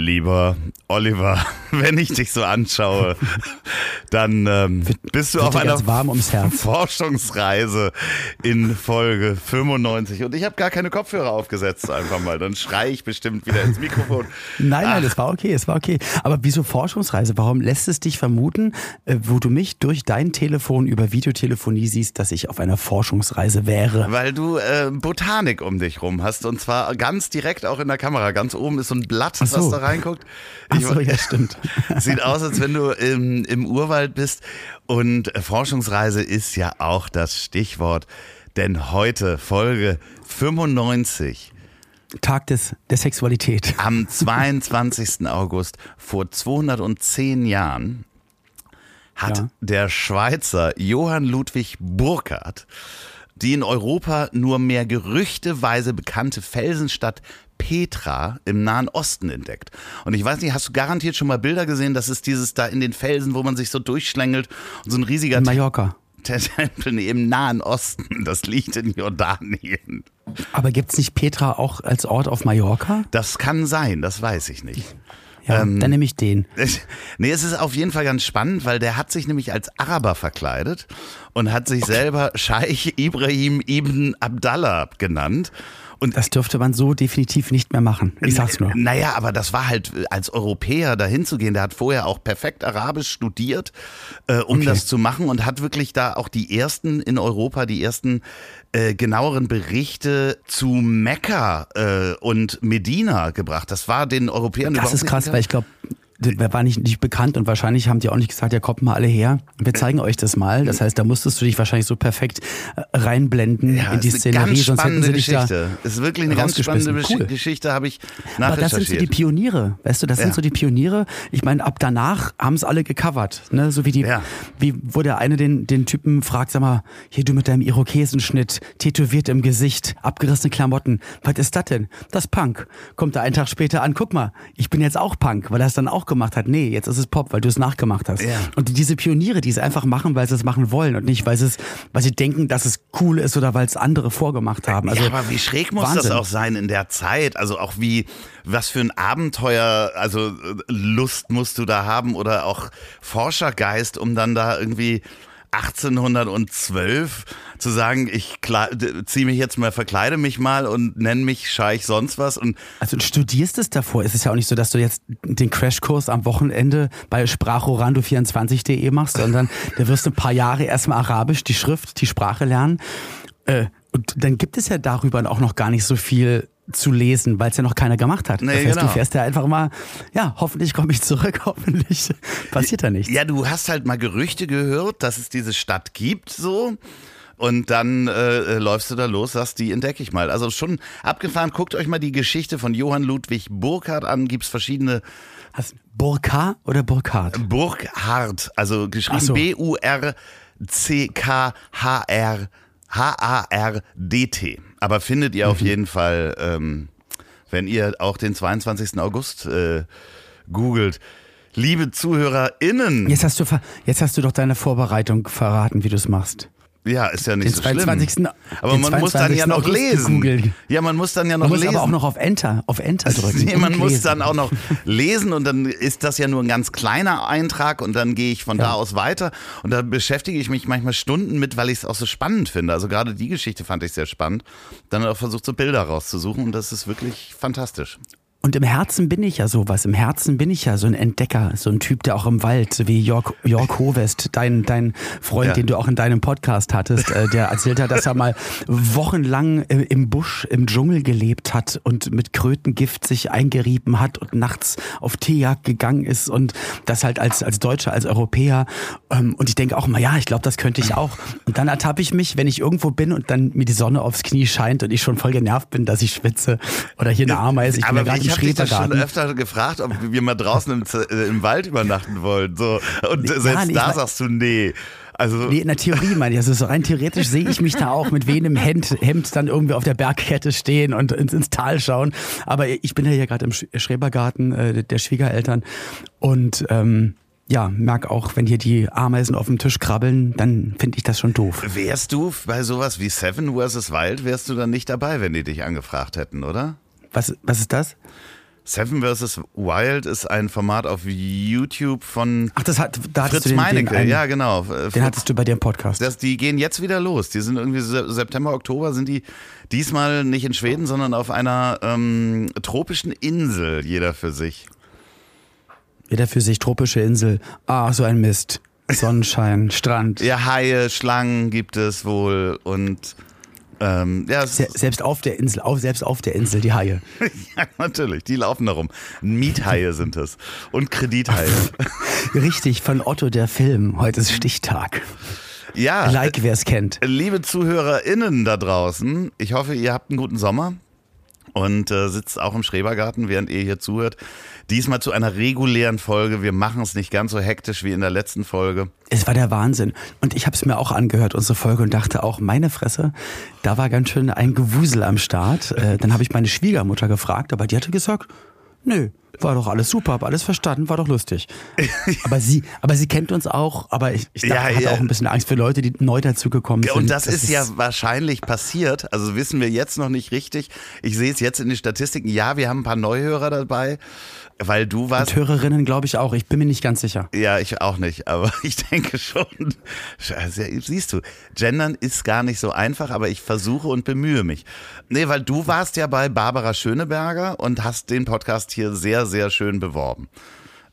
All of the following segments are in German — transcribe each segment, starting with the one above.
Lieber Oliver, wenn ich dich so anschaue, dann ähm, bist du Wird auf einer. Forschungsreise in Folge 95 und ich habe gar keine Kopfhörer aufgesetzt einfach mal. Dann schrei ich bestimmt wieder ins Mikrofon. Nein, nein, Ach. das war okay, es war okay. Aber wieso Forschungsreise? Warum lässt es dich vermuten, äh, wo du mich durch dein Telefon über Videotelefonie siehst, dass ich auf einer Forschungsreise wäre? Weil du äh, Botanik um dich rum hast und zwar ganz direkt auch in der Kamera. Ganz oben ist so ein Blatt, Ach so. was da reinguckt. Ach Ich- so, ja, stimmt. Sieht aus, als wenn du im, im Urwald bist. Und äh, Forschungsreise ist ja auch das Stichwort. Denn heute, Folge 95, Tag des, der Sexualität. am 22. August vor 210 Jahren, hat Ja. der Schweizer Johann Ludwig Burckhardt die in Europa nur mehr gerüchteweise bekannte Felsenstadt Petra im Nahen Osten entdeckt. Und ich weiß nicht, hast du garantiert schon mal Bilder gesehen? Das ist dieses da in den Felsen, wo man sich so durchschlängelt und so ein riesiger In Mallorca. Te- Tempel im Nahen Osten. Das liegt in Jordanien. Aber gibt's nicht Petra auch als Ort auf Mallorca? Das kann sein, das weiß ich nicht. Ja, Ähm, dann nehme ich den. Nee, es ist auf jeden Fall ganz spannend, weil der hat sich nämlich als Araber verkleidet und hat sich selber Scheich Ibrahim ibn Abdallah genannt. Und Das dürfte man so definitiv nicht mehr machen. Ich sag's nur. Naja, aber das war halt äh, als Europäer dahin zu gehen. Der hat vorher auch perfekt Arabisch studiert, äh, um Okay. das zu machen und hat wirklich da auch die ersten in Europa, die ersten äh, genaueren Berichte zu Mekka äh, und Medina gebracht. Das war den Europäern Das ist krass, weil ich glaube, war nicht, nicht bekannt und wahrscheinlich haben die auch nicht gesagt, ja kommt mal alle her. Wir zeigen euch das mal. Das heißt, da musstest du dich wahrscheinlich so perfekt äh, reinblenden Ja, in die Szenerie, sonst hätten spannende sie dich da Geschichte. ist wirklich eine ganz spannende Cool. Geschichte, habe ich Aber das sind so die. Pioniere, weißt du, das Ja. sind so die Pioniere. Ich meine, ab danach haben es alle gecovert, ne? So wie die, Ja. wie wo der eine den, den Typen fragt, sag mal, hier du mit deinem Irokesenschnitt, tätowiert im Gesicht, abgerissene Klamotten, was ist das denn? Das Punk. Kommt er einen Tag später an, guck mal, ich bin jetzt auch Punk, weil er es dann auch gemacht hat. Nee, jetzt ist es Pop, weil du es nachgemacht hast. Ja. Und diese Pioniere, die es einfach machen, weil sie es machen wollen und nicht, weil sie es, weil sie denken, dass es cool ist oder weil es andere vorgemacht haben. Also, ja, aber wie schräg muss Wahnsinn. das auch sein in der Zeit? Also auch wie, was für ein Abenteuer, also äh, Lust musst du da haben oder auch Forschergeist, um dann da irgendwie 1812 zu sagen, ich ziehe mich jetzt mal, verkleide mich mal und nenne mich Scheich sonst was und Also du studierst es davor. Es ist ja auch nicht so, dass du jetzt den Crashkurs am Wochenende bei sprachorando24.de machst, sondern da wirst du ein paar Jahre erstmal Arabisch, die Schrift, die Sprache lernen. Äh, Und dann gibt es ja darüber auch noch gar nicht so viel zu lesen, weil es ja noch keiner gemacht hat. Nee, das heißt, genau. du fährst ja einfach mal, ja, hoffentlich komme ich zurück, hoffentlich passiert da nichts. Ja, du hast halt mal Gerüchte gehört, dass es diese Stadt gibt, so. Und dann äh, läufst du da los, sagst, die entdecke ich mal. Also schon abgefahren. Guckt euch mal die Geschichte von Johann Ludwig Burckhardt an. Gibt's verschiedene Hast Burka oder Burkhardt? Burkhardt, also geschrieben so. B-U-R-C-K-H-R H-A-R-D-T. Aber findet ihr Mhm. auf jeden Fall, ähm, wenn ihr auch den 22. August äh, googelt. Liebe ZuhörerInnen, Jetzt hast du, jetzt hast du doch deine Vorbereitung verraten, wie du es machst. Ja, ist ja nicht Den so 22. schlimm. Aber man muss dann ja 22. noch lesen. Ja, man muss dann ja noch Man muss lesen. aber auch noch auf Enter, auf Enter drücken. Nee, man muss lesen. dann auch noch lesen und dann ist das ja nur ein ganz kleiner Eintrag und dann gehe ich von da Ja. aus weiter und da beschäftige ich mich manchmal Stunden mit, weil ich es auch so spannend finde. Also gerade die Geschichte fand ich sehr spannend. Dann auch versucht so Bilder rauszusuchen und das ist wirklich fantastisch. Und im Herzen bin ich ja sowas. Im Herzen bin ich ja so ein Entdecker, so ein Typ, der auch im Wald, wie Jörg, Jörg Hovest, dein, dein Freund, Ja. den du auch in deinem Podcast hattest, äh, der erzählt hat, dass er mal wochenlang äh, im Busch, im Dschungel gelebt hat und mit Krötengift sich eingerieben hat und nachts auf Teejagd gegangen ist und das halt als, als Deutscher, als Europäer. Ähm, und ich denke auch mal, ja, ich glaube, das könnte ich auch. Und dann ertappe ich mich, wenn ich irgendwo bin und dann mir die Sonne aufs Knie scheint und ich schon voll genervt bin, dass ich schwitze oder hier eine Ameise. Ich bin ja gerade ich ich habe schon öfter gefragt, ob wir mal draußen im, äh, im Wald übernachten wollen. So. Und Ja, selbst nee, da sagst du nee. Also Nee, in der Theorie meine ich. Also so rein theoretisch sehe ich mich da auch mit wehendem Hemd, Hemd dann irgendwie auf der Bergkette stehen und ins, ins Tal schauen. Aber ich bin ja hier gerade im Sch- Schrebergarten äh, der Schwiegereltern und ähm, ja, merk auch, wenn hier die Ameisen auf dem Tisch krabbeln, dann finde ich das schon doof. wärst du bei sowas wie Seven vs. Wild, wärst du dann nicht dabei, wenn die dich angefragt hätten, oder? Was, was ist das? Seven vs. Wild ist ein Format auf YouTube von Ach, das hat, da Fritz du den, den, Meinecke. einen, ja, genau. Äh, den Fritz- hattest du bei dir im Podcast. Das, die gehen jetzt wieder los. Die sind irgendwie Se- September, Oktober sind die diesmal nicht in Schweden, sondern auf einer ähm, tropischen Insel, jeder für sich. Jeder für sich tropische Insel. Ah, so ein Mist. Sonnenschein, Strand. Ja, Haie, Schlangen gibt es wohl und ähm, ja, Se selbst auf der Insel, auf, selbst auf der Insel die Haie. ja, natürlich, die laufen da rum. Miethaie sind es und Kredithaie. Richtig, von Otto der Film. Heute ist Stichtag. Ja, Like, wer es kennt. liebe ZuhörerInnen da draußen, ich hoffe, ihr habt einen guten Sommer und äh, sitzt auch im Schrebergarten, während ihr hier zuhört. Diesmal zu einer regulären Folge. Wir machen es nicht ganz so hektisch wie in der letzten Folge. Es war der Wahnsinn. Und ich habe es mir auch angehört, unsere Folge, und dachte auch, meine Fresse, da war ganz schön ein Gewusel am Start. Äh, dann habe ich meine Schwiegermutter gefragt, aber die hatte gesagt, nö, war doch alles super, hab alles verstanden, war doch lustig. aber sie, aber sie kennt uns auch, aber ich, ich dachte, Ja, hatte ja. auch ein bisschen Angst für Leute, die neu dazugekommen sind. Und das, ist ja wahrscheinlich passiert. Also wissen wir jetzt noch nicht richtig. Ich sehe es jetzt in den Statistiken. Ja, wir haben ein paar Neuhörer dabei, weil du warst. Und Hörerinnen, glaube ich auch. Ich bin mir nicht ganz sicher. Ja, ich auch nicht, aber ich denke schon. Siehst du, gendern ist gar nicht so einfach, aber ich versuche und bemühe mich. Nee, weil du warst ja bei Barbara Schöneberger und hast den Podcast hier sehr, sehr schön beworben.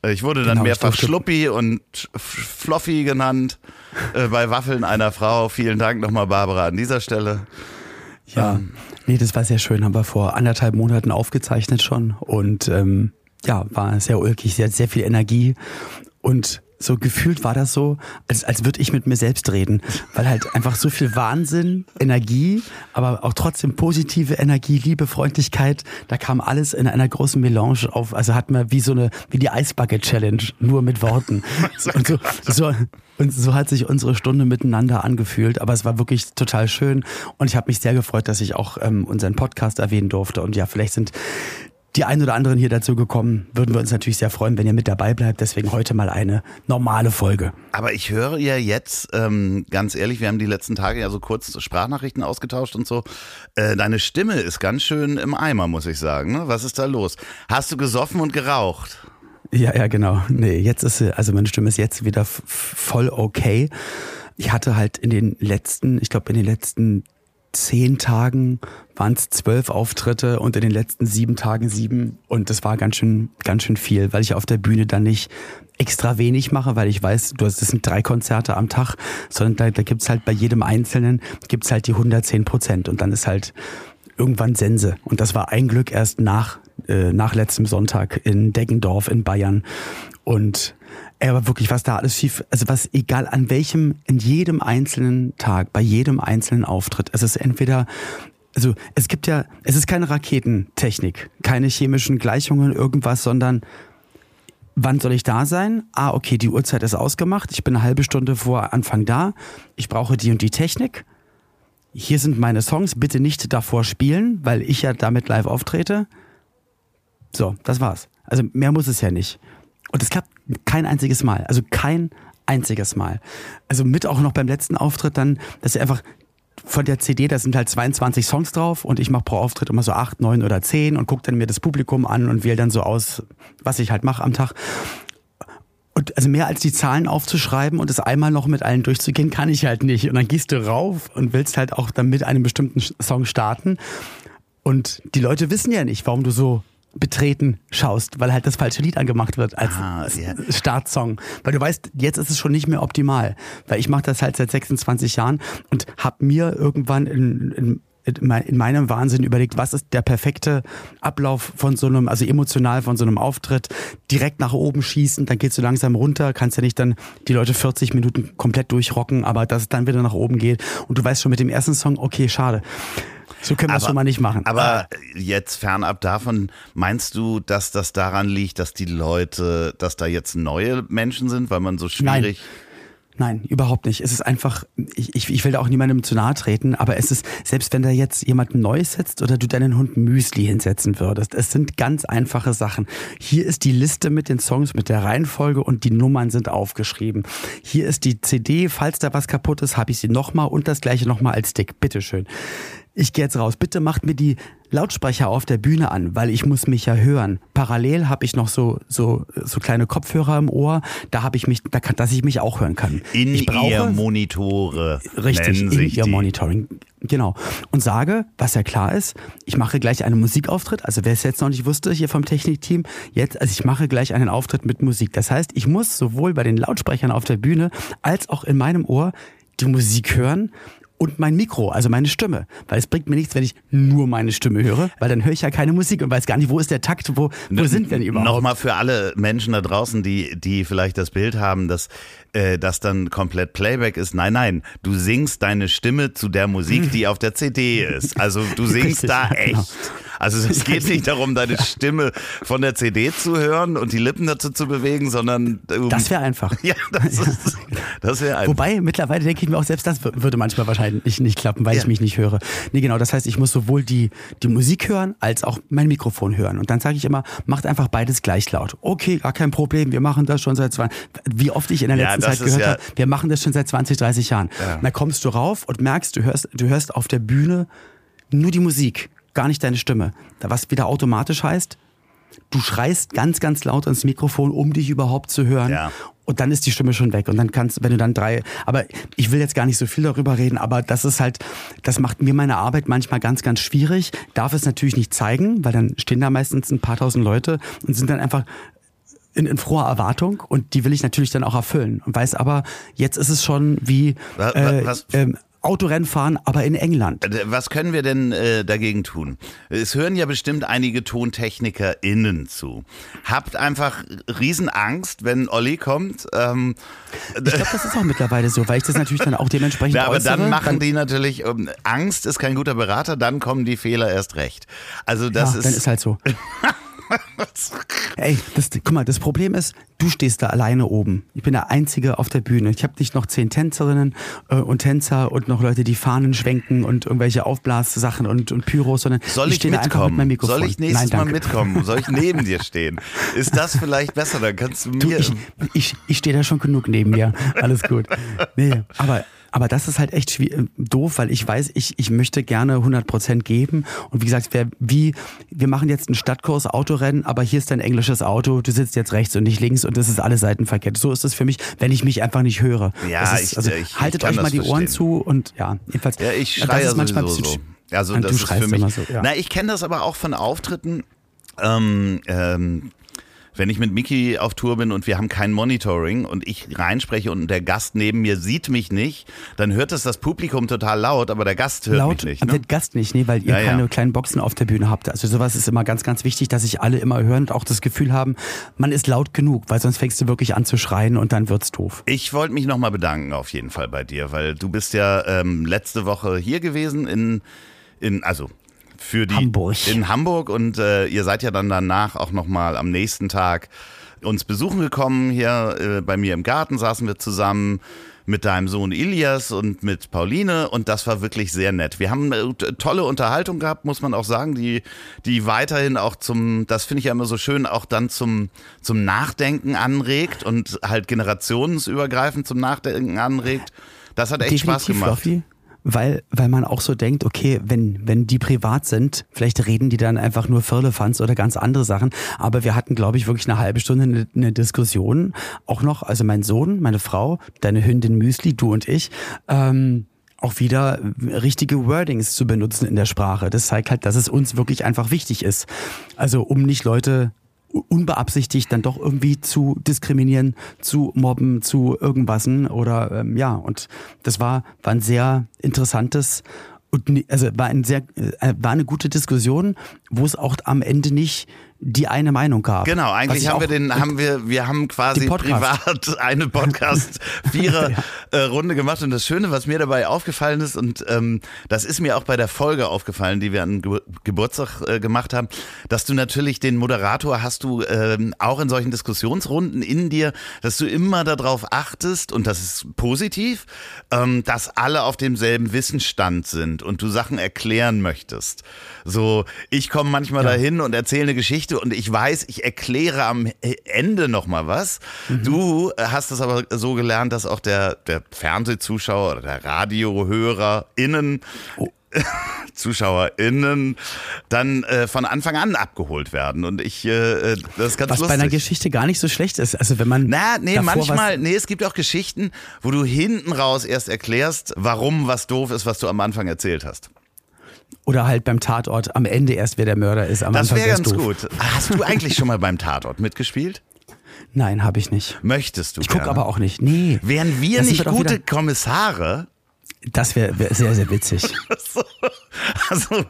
Äh, Ich wurde dann Genau, mehrfach durfte- Schluppi und F- Floffi genannt äh, bei Waffeln einer Frau. Vielen Dank nochmal, Barbara, an dieser Stelle. Ja, nee, das war sehr schön. Haben wir vor anderthalb Monaten aufgezeichnet schon und ähm, ja, war sehr ulkig, sehr, sehr viel Energie. Und so gefühlt war das so, als, als würde ich mit mir selbst reden, weil halt einfach so viel Wahnsinn, Energie, aber auch trotzdem positive Energie, Liebe, Freundlichkeit, da kam alles in einer großen Melange auf, also hat man wie so eine, wie die Eisbucket Challenge, nur mit Worten. So, und, so, so, und so hat sich unsere Stunde miteinander angefühlt, aber es war wirklich total schön. Und ich habe mich sehr gefreut, dass ich auch ähm, unseren Podcast erwähnen durfte. Und ja, vielleicht sind die ein oder anderen hier dazu gekommen, würden wir uns natürlich sehr freuen, wenn ihr mit dabei bleibt. Deswegen heute mal eine normale Folge. Aber ich höre ja jetzt, ähm, ganz ehrlich, wir haben die letzten Tage ja so kurz Sprachnachrichten ausgetauscht und so. Äh, deine Stimme ist ganz schön im Eimer, muss ich sagen. Ne? Was ist da los? Hast du gesoffen und geraucht? Ja, ja, genau. Nee, jetzt ist sie, also meine Stimme ist jetzt wieder voll okay. Ich hatte halt in den letzten, ich glaube in den letzten zehn Tagen waren es zwölf Auftritte und in den letzten sieben Tagen sieben und das war ganz schön, ganz schön viel, weil ich auf der Bühne dann nicht extra wenig mache, weil ich weiß, du hast, das sind drei Konzerte am Tag, sondern da, da gibt's halt bei jedem Einzelnen gibt's halt die 110 Prozent und dann ist halt irgendwann Sense. Und das war ein Glück erst nach, äh, nach letztem Sonntag in Deggendorf in Bayern. Und ey, aber wirklich, was da alles schief, also was, egal an welchem, in jedem einzelnen Tag, bei jedem einzelnen Auftritt, es ist entweder, also es gibt ja, es ist keine Raketentechnik, keine chemischen Gleichungen, irgendwas, sondern wann soll ich da sein? Ah, okay, die Uhrzeit ist ausgemacht, ich bin eine halbe Stunde vor Anfang da, ich brauche die und die Technik, hier sind meine Songs, bitte nicht davor spielen, weil ich ja damit live auftrete. So, das war's. Also mehr muss es ja nicht. Und es klappt kein einziges Mal. Also kein einziges Mal. Also mit auch noch beim letzten Auftritt dann, dass ich einfach von der CD, da sind halt 22 Songs drauf und ich mache pro Auftritt immer so 8, 9 oder 10 und gucke dann mir das Publikum an und wähle dann so aus, was ich halt mache am Tag. Und also mehr als die Zahlen aufzuschreiben und es einmal noch mit allen durchzugehen, kann ich halt nicht. Und dann gehst du rauf und willst halt auch dann mit einem bestimmten Song starten. Und die Leute wissen ja nicht, warum du so betreten schaust, weil halt das falsche Lied angemacht wird als Ah, ja. Startsong. Weil du weißt, jetzt ist es schon nicht mehr optimal. Weil ich mache das halt seit 26 Jahren und habe mir irgendwann in, in in meinem Wahnsinn überlegt, was ist der perfekte Ablauf von so einem, also emotional von so einem Auftritt, direkt nach oben schießen, dann geht's so langsam runter, kannst ja nicht dann die Leute 40 Minuten komplett durchrocken, aber dass es dann wieder nach oben geht und du weißt schon mit dem ersten Song, okay, schade. So können wir es schon mal nicht machen. Aber jetzt fernab davon, meinst du, dass das daran liegt, dass die Leute, dass da jetzt neue Menschen sind, weil man so schwierig. Nein. Nein, überhaupt nicht. Es ist einfach, ich, ich, ich will da auch niemandem zu nahe treten, aber es ist, selbst wenn da jetzt jemand Neues setzt oder du deinen Hund Müsli hinsetzen würdest, es sind ganz einfache Sachen. Hier ist die Liste mit den Songs, mit der Reihenfolge und die Nummern sind aufgeschrieben. Hier ist die CD, falls da was kaputt ist, habe ich sie nochmal und das gleiche nochmal als Stick. Bitteschön ich gehe jetzt raus. Bitte macht mir die Lautsprecher auf der Bühne an, weil ich muss mich ja hören. Parallel habe ich noch so so so kleine Kopfhörer im Ohr, da habe ich mich, da kann, dass ich mich auch hören kann. In ich brauche, ihr Monitore. Richtig, in ihr Monitoring. Genau. Und sage, was ja klar ist, ich mache gleich einen Musikauftritt. Also wer es jetzt noch nicht wusste, hier vom Technikteam, jetzt, also ich mache gleich einen Auftritt mit Musik. Das heißt, ich muss sowohl bei den Lautsprechern auf der Bühne als auch in meinem Ohr die Musik hören und mein Mikro, also meine Stimme. Weil es bringt mir nichts, wenn ich nur meine Stimme höre, weil dann höre ich ja keine Musik und weiß gar nicht, wo ist der Takt, wo, wo sind denn überhaupt. Nochmal für alle Menschen da draußen, die, die vielleicht das Bild haben, dass äh, das dann komplett Playback ist. Nein, nein, du singst deine Stimme zu der Musik, die auf der CD ist. Also du singst Richtig, da echt. Genau. Also es geht nicht darum, deine Stimme von der CD zu hören und die Lippen dazu zu bewegen, sondern um das wäre einfach. Ja, das, das wäre einfach. Wobei mittlerweile denke ich mir auch selbst das würde manchmal wahrscheinlich nicht, nicht klappen, weil ja. ich mich nicht höre. Nee, genau. Das heißt, ich muss sowohl die die Musik hören als auch mein Mikrofon hören. Und dann sage ich immer, macht einfach beides gleich laut. Okay, gar kein Problem. Wir machen das schon seit zwei. Wie oft ich in der letzten ja, Zeit gehört habe, wir machen das schon seit 20, 30 Jahren. Ja. Dann kommst du rauf und merkst, du hörst, du hörst auf der Bühne nur die Musik gar nicht deine Stimme. Was wieder automatisch heißt, du schreist ganz, ganz laut ins Mikrofon, um dich überhaupt zu hören. Ja. Und dann ist die Stimme schon weg. Und dann kannst, wenn du dann drei, aber ich will jetzt gar nicht so viel darüber reden, aber das ist halt, das macht mir meine Arbeit manchmal ganz, ganz schwierig. Darf es natürlich nicht zeigen, weil dann stehen da meistens ein paar tausend Leute und sind dann einfach in, in froher Erwartung und die will ich natürlich dann auch erfüllen. Und weiß aber, jetzt ist es schon wie äh, was, äh, Autorennen fahren, aber in England. Äh, was können wir denn äh, dagegen tun? Es hören ja bestimmt einige TontechnikerInnen zu. Habt einfach Riesenangst, wenn Olli kommt. Ähm, ich glaube, das ist auch mittlerweile so, weil ich das natürlich dann auch dementsprechend ja, aber äußere, dann machen dann die natürlich, um, Angst ist kein guter Berater, dann kommen die Fehler erst recht. Also das ja, ist... dann ist halt so. Ey, das, guck mal, das Problem ist, du stehst da alleine oben. Ich bin der Einzige auf der Bühne. Ich habe nicht noch zehn Tänzerinnen äh, und Tänzer und noch Leute, die Fahnen schwenken und irgendwelche Aufblassachen und, und Pyros, sondern Soll ich, ich mitkommen? Mit Mikrofon. Soll ich nächstes Nein, Mal mitkommen? Soll ich neben dir stehen? Ist das vielleicht besser? Dann kannst du mir. Du, ich ich, ich stehe da schon genug neben dir. Alles gut. Nee, aber aber das ist halt echt doof, weil ich weiß, ich, ich möchte gerne 100 Prozent geben. Und wie gesagt, wer, wie, wir machen jetzt einen Stadtkurs Autorennen, aber hier ist dein englisches Auto, du sitzt jetzt rechts und nicht links und das ist alle Seiten verkehrt. So ist es für mich, wenn ich mich einfach nicht höre. Ja, ist, ich, also, ich, haltet ich euch mal die verstehen. Ohren zu und ja, jedenfalls. Ja, ich schreie das ist manchmal ein bisschen so. Also das du ist für mich. So, ja. Na, ich kenne das aber auch von Auftritten. Ähm, ähm, wenn ich mit Miki auf Tour bin und wir haben kein Monitoring und ich reinspreche und der Gast neben mir sieht mich nicht, dann hört es das Publikum total laut, aber der Gast hört laut, mich nicht. Ne? Der Gast nicht, nee, weil ihr ja, keine ja. kleinen Boxen auf der Bühne habt. Also sowas ist immer ganz, ganz wichtig, dass sich alle immer hören und auch das Gefühl haben, man ist laut genug, weil sonst fängst du wirklich an zu schreien und dann wird's doof. Ich wollte mich nochmal bedanken auf jeden Fall bei dir, weil du bist ja ähm, letzte Woche hier gewesen in in, also für die Hamburg. in Hamburg und äh, ihr seid ja dann danach auch noch mal am nächsten Tag uns besuchen gekommen hier äh, bei mir im Garten saßen wir zusammen mit deinem Sohn Ilias und mit Pauline und das war wirklich sehr nett. Wir haben eine tolle Unterhaltung gehabt, muss man auch sagen, die die weiterhin auch zum das finde ich ja immer so schön auch dann zum zum Nachdenken anregt und halt generationsübergreifend zum Nachdenken anregt. Das hat echt Definitiv, Spaß gemacht. Fluffy weil, weil man auch so denkt, okay, wenn, wenn die privat sind, vielleicht reden die dann einfach nur Firlefanz oder ganz andere Sachen. Aber wir hatten, glaube ich, wirklich eine halbe Stunde eine, eine, Diskussion. Auch noch, also mein Sohn, meine Frau, deine Hündin Müsli, du und ich, ähm, auch wieder richtige Wordings zu benutzen in der Sprache. Das zeigt halt, dass es uns wirklich einfach wichtig ist. Also um nicht Leute unbeabsichtigt dann doch irgendwie zu diskriminieren, zu mobben, zu irgendwasen oder ähm, ja und das war war ein sehr interessantes und also war ein sehr äh, war eine gute Diskussion, wo es auch am Ende nicht die eine Meinung gab. Genau, eigentlich haben wir den, haben wir, wir haben quasi privat eine Podcast-Vierer-Runde ja. gemacht. Und das Schöne, was mir dabei aufgefallen ist, und ähm, das ist mir auch bei der Folge aufgefallen, die wir an Ge Geburtstag äh, gemacht haben, dass du natürlich den Moderator hast du ähm, auch in solchen Diskussionsrunden in dir, dass du immer darauf achtest, und das ist positiv, ähm, dass alle auf demselben Wissensstand sind und du Sachen erklären möchtest. So, ich komme manchmal ja. dahin und erzähle eine Geschichte und ich weiß, ich erkläre am Ende nochmal was. Mhm. Du hast es aber so gelernt, dass auch der, der Fernsehzuschauer oder der RadiohörerInnen oh. ZuschauerInnen dann äh, von Anfang an abgeholt werden. Und ich, äh, das ist ganz Was lustig. bei einer Geschichte gar nicht so schlecht ist. Also wenn man. Na, nee, manchmal, nee, es gibt auch Geschichten, wo du hinten raus erst erklärst, warum was doof ist, was du am Anfang erzählt hast. Oder halt beim Tatort am Ende erst, wer der Mörder ist. Am das wäre ganz doof. gut. Hast du eigentlich schon mal beim Tatort mitgespielt? Nein, habe ich nicht. Möchtest du? Ich gucke aber auch nicht. Nee. Wären wir nicht gute Kommissare? Das wäre wär sehr, sehr witzig. also,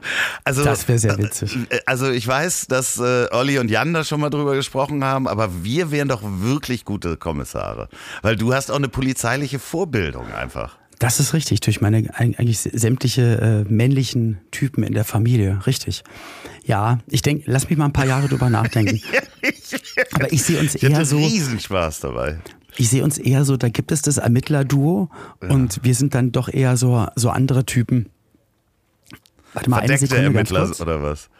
also, das wäre sehr witzig. Äh, also ich weiß, dass äh, Olli und Jan da schon mal drüber gesprochen haben, aber wir wären doch wirklich gute Kommissare. Weil du hast auch eine polizeiliche Vorbildung einfach. Das ist richtig, durch meine eigentlich sämtliche äh, männlichen Typen in der Familie, richtig. Ja, ich denke, lass mich mal ein paar Jahre drüber nachdenken. Aber ich sehe uns ich eher so. Riesenspaß dabei. Ich sehe uns eher so, da gibt es das Ermittlerduo ja. und wir sind dann doch eher so, so andere Typen. Warte mal, Verdeckte eine Sekunde Ermittler oder was?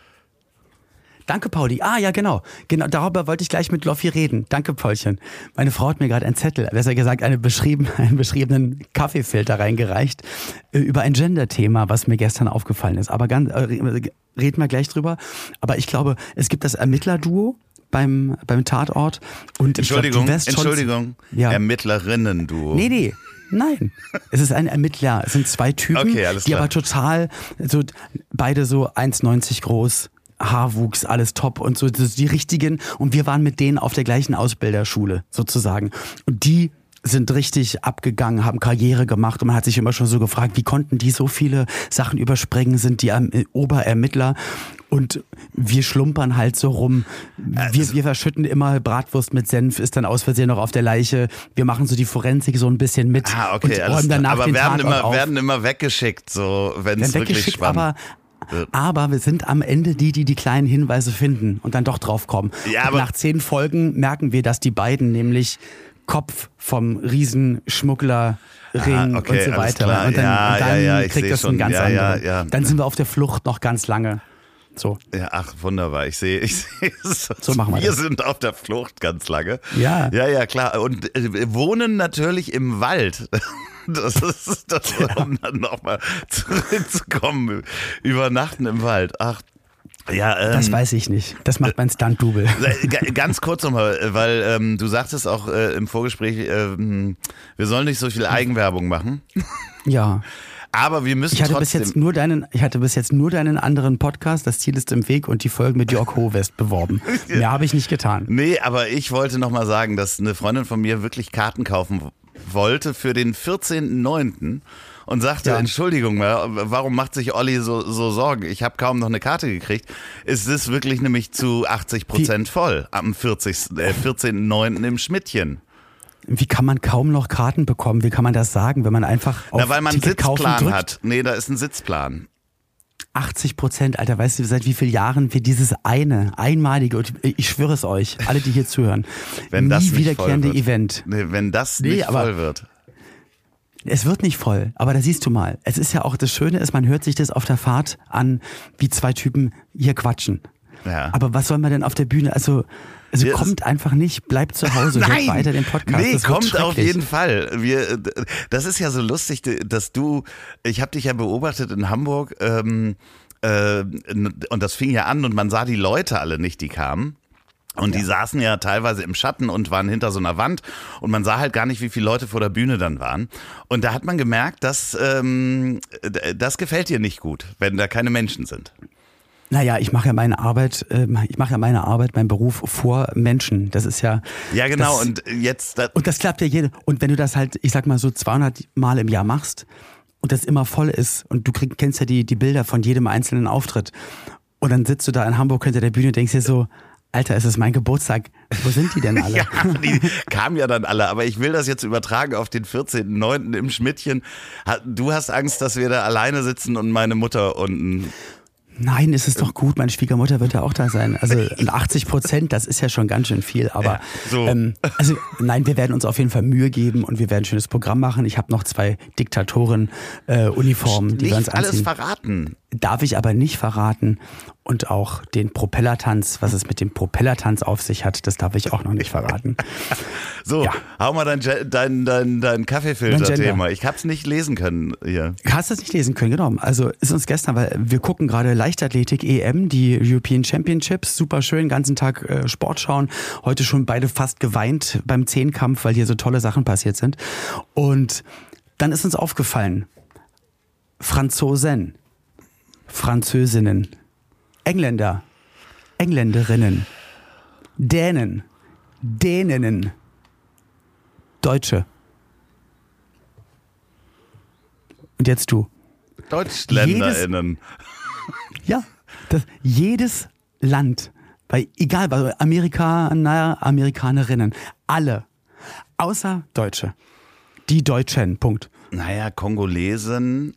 Danke, Pauli. Ah, ja, genau. Genau, darüber wollte ich gleich mit Loffi reden. Danke, Paulchen. Meine Frau hat mir gerade einen Zettel, besser gesagt eine beschrieben, einen beschriebenen Kaffeefilter reingereicht äh, über ein Gender-Thema, was mir gestern aufgefallen ist. Aber ganz, äh, reden wir gleich drüber. Aber ich glaube, es gibt das Ermittlerduo beim, beim Tatort. Und Entschuldigung, glaub, Entschuldigung. Ja. Ermittlerinnen-Duo. Nee, nee. Nein, es ist ein Ermittler. Es sind zwei Typen, okay, die aber total, so beide so 1,90 groß, Haarwuchs, alles top und so, die richtigen. Und wir waren mit denen auf der gleichen Ausbilderschule sozusagen. Und die sind richtig abgegangen, haben Karriere gemacht und man hat sich immer schon so gefragt, wie konnten die so viele Sachen überspringen, sind die äh, Oberermittler und wir schlumpern halt so rum. Wir, also wir verschütten immer Bratwurst mit Senf, ist dann aus Versehen noch auf der Leiche. Wir machen so die Forensik so ein bisschen mit. Ah, okay, und räumen danach aber werden immer, werden immer weggeschickt, so wenn es wirklich spannend aber aber wir sind am Ende die, die die kleinen Hinweise finden und dann doch draufkommen. Ja, aber nach zehn Folgen merken wir, dass die beiden nämlich Kopf vom Riesenschmuggler Ring ah, okay, und so weiter. Und dann, ja, und dann ja, ja, kriegt das einen ganz anderen. Dann sind wir auf der Flucht noch ganz lange. So. Ja, ach, wunderbar. Ich sehe, ich sehe es. So machen wir Wir das. sind auf der Flucht ganz lange. Ja. Ja, ja, klar. Und äh, wohnen natürlich im Wald. Das ist das, um dann nochmal zurückzukommen. Übernachten im Wald. Ach, ja, ähm, das weiß ich nicht. Das macht mein Stunt-Double. Äh, ganz kurz nochmal, weil ähm, du sagtest auch äh, im Vorgespräch, äh, wir sollen nicht so viel Eigenwerbung machen. Ja. Aber wir müssen ich hatte. Bis jetzt nur deinen, ich hatte bis jetzt nur deinen anderen Podcast, das Ziel ist im Weg und die Folge mit Jörg Hovest beworben. Mehr habe ich nicht getan. Nee, aber ich wollte nochmal sagen, dass eine Freundin von mir wirklich Karten kaufen wollte für den 14.09. und sagte, ja. Entschuldigung, warum macht sich Olli so, so Sorgen? Ich habe kaum noch eine Karte gekriegt. Es ist wirklich nämlich zu 80 Prozent voll am 40, äh, 14.09. im Schmidtchen. Wie kann man kaum noch Karten bekommen? Wie kann man das sagen, wenn man einfach auf Na, weil man Ticket einen Sitzplan hat. Nee, da ist ein Sitzplan. 80 Prozent, Alter, weißt du, seit wie vielen Jahren wir dieses eine, einmalige, und ich schwöre es euch, alle, die hier zuhören, wenn nie das nicht wiederkehrende Event. Nee, wenn das nee, nicht voll wird. Es wird nicht voll, aber da siehst du mal. Es ist ja auch das Schöne ist, man hört sich das auf der Fahrt an, wie zwei Typen hier quatschen. Ja. Aber was soll man denn auf der Bühne? Also also wir kommt einfach nicht, bleibt zu Hause, Nein, hört weiter den Podcast. Nee, kommt auf jeden Fall. Wir, das ist ja so lustig, dass du, ich habe dich ja beobachtet in Hamburg ähm, äh, und das fing ja an und man sah die Leute alle nicht, die kamen. Und ja. die saßen ja teilweise im Schatten und waren hinter so einer Wand und man sah halt gar nicht, wie viele Leute vor der Bühne dann waren. Und da hat man gemerkt, dass ähm, das gefällt dir nicht gut, wenn da keine Menschen sind. Naja, ich mache ja meine Arbeit, ähm, ich mache ja meine Arbeit, meinen Beruf vor Menschen. Das ist ja. Ja, genau. Das, und jetzt. Das und das klappt ja jede. Und wenn du das halt, ich sag mal so 200 Mal im Jahr machst und das immer voll ist und du krieg, kennst ja die, die Bilder von jedem einzelnen Auftritt und dann sitzt du da in Hamburg hinter der Bühne und denkst dir so, Alter, es ist mein Geburtstag. Wo sind die denn alle? ja, die kamen ja dann alle, aber ich will das jetzt übertragen auf den 14.09. im Schmidtchen. Du hast Angst, dass wir da alleine sitzen und meine Mutter unten Nein, es ist doch gut. Meine Schwiegermutter wird ja auch da sein. Also 80 Prozent, das ist ja schon ganz schön viel. Aber ja, so. ähm, also nein, wir werden uns auf jeden Fall Mühe geben und wir werden ein schönes Programm machen. Ich habe noch zwei Diktatoren-Uniformen, äh, die Nicht wir uns anziehen. alles verraten. Darf ich aber nicht verraten. Und auch den Propellertanz, was es mit dem Propellertanz auf sich hat, das darf ich auch noch nicht verraten. so, ja. hau mal dein, dein, dein, dein Kaffeefilter-Thema. Ich habe es nicht lesen können hier. Hast du es nicht lesen können, genau. Also ist uns gestern, weil wir gucken gerade Leichtathletik EM, die European Championships, super schön, ganzen Tag äh, Sport schauen. Heute schon beide fast geweint beim Zehnkampf, weil hier so tolle Sachen passiert sind. Und dann ist uns aufgefallen, Franzosen, Französinnen, Engländer, Engländerinnen, Dänen, Däninnen, Deutsche. Und jetzt du. DeutschländerInnen. Jedes, ja, das, jedes Land, bei, egal, bei Amerikaner, Amerikanerinnen, alle, außer Deutsche. Die Deutschen, Punkt. Naja, Kongolesen,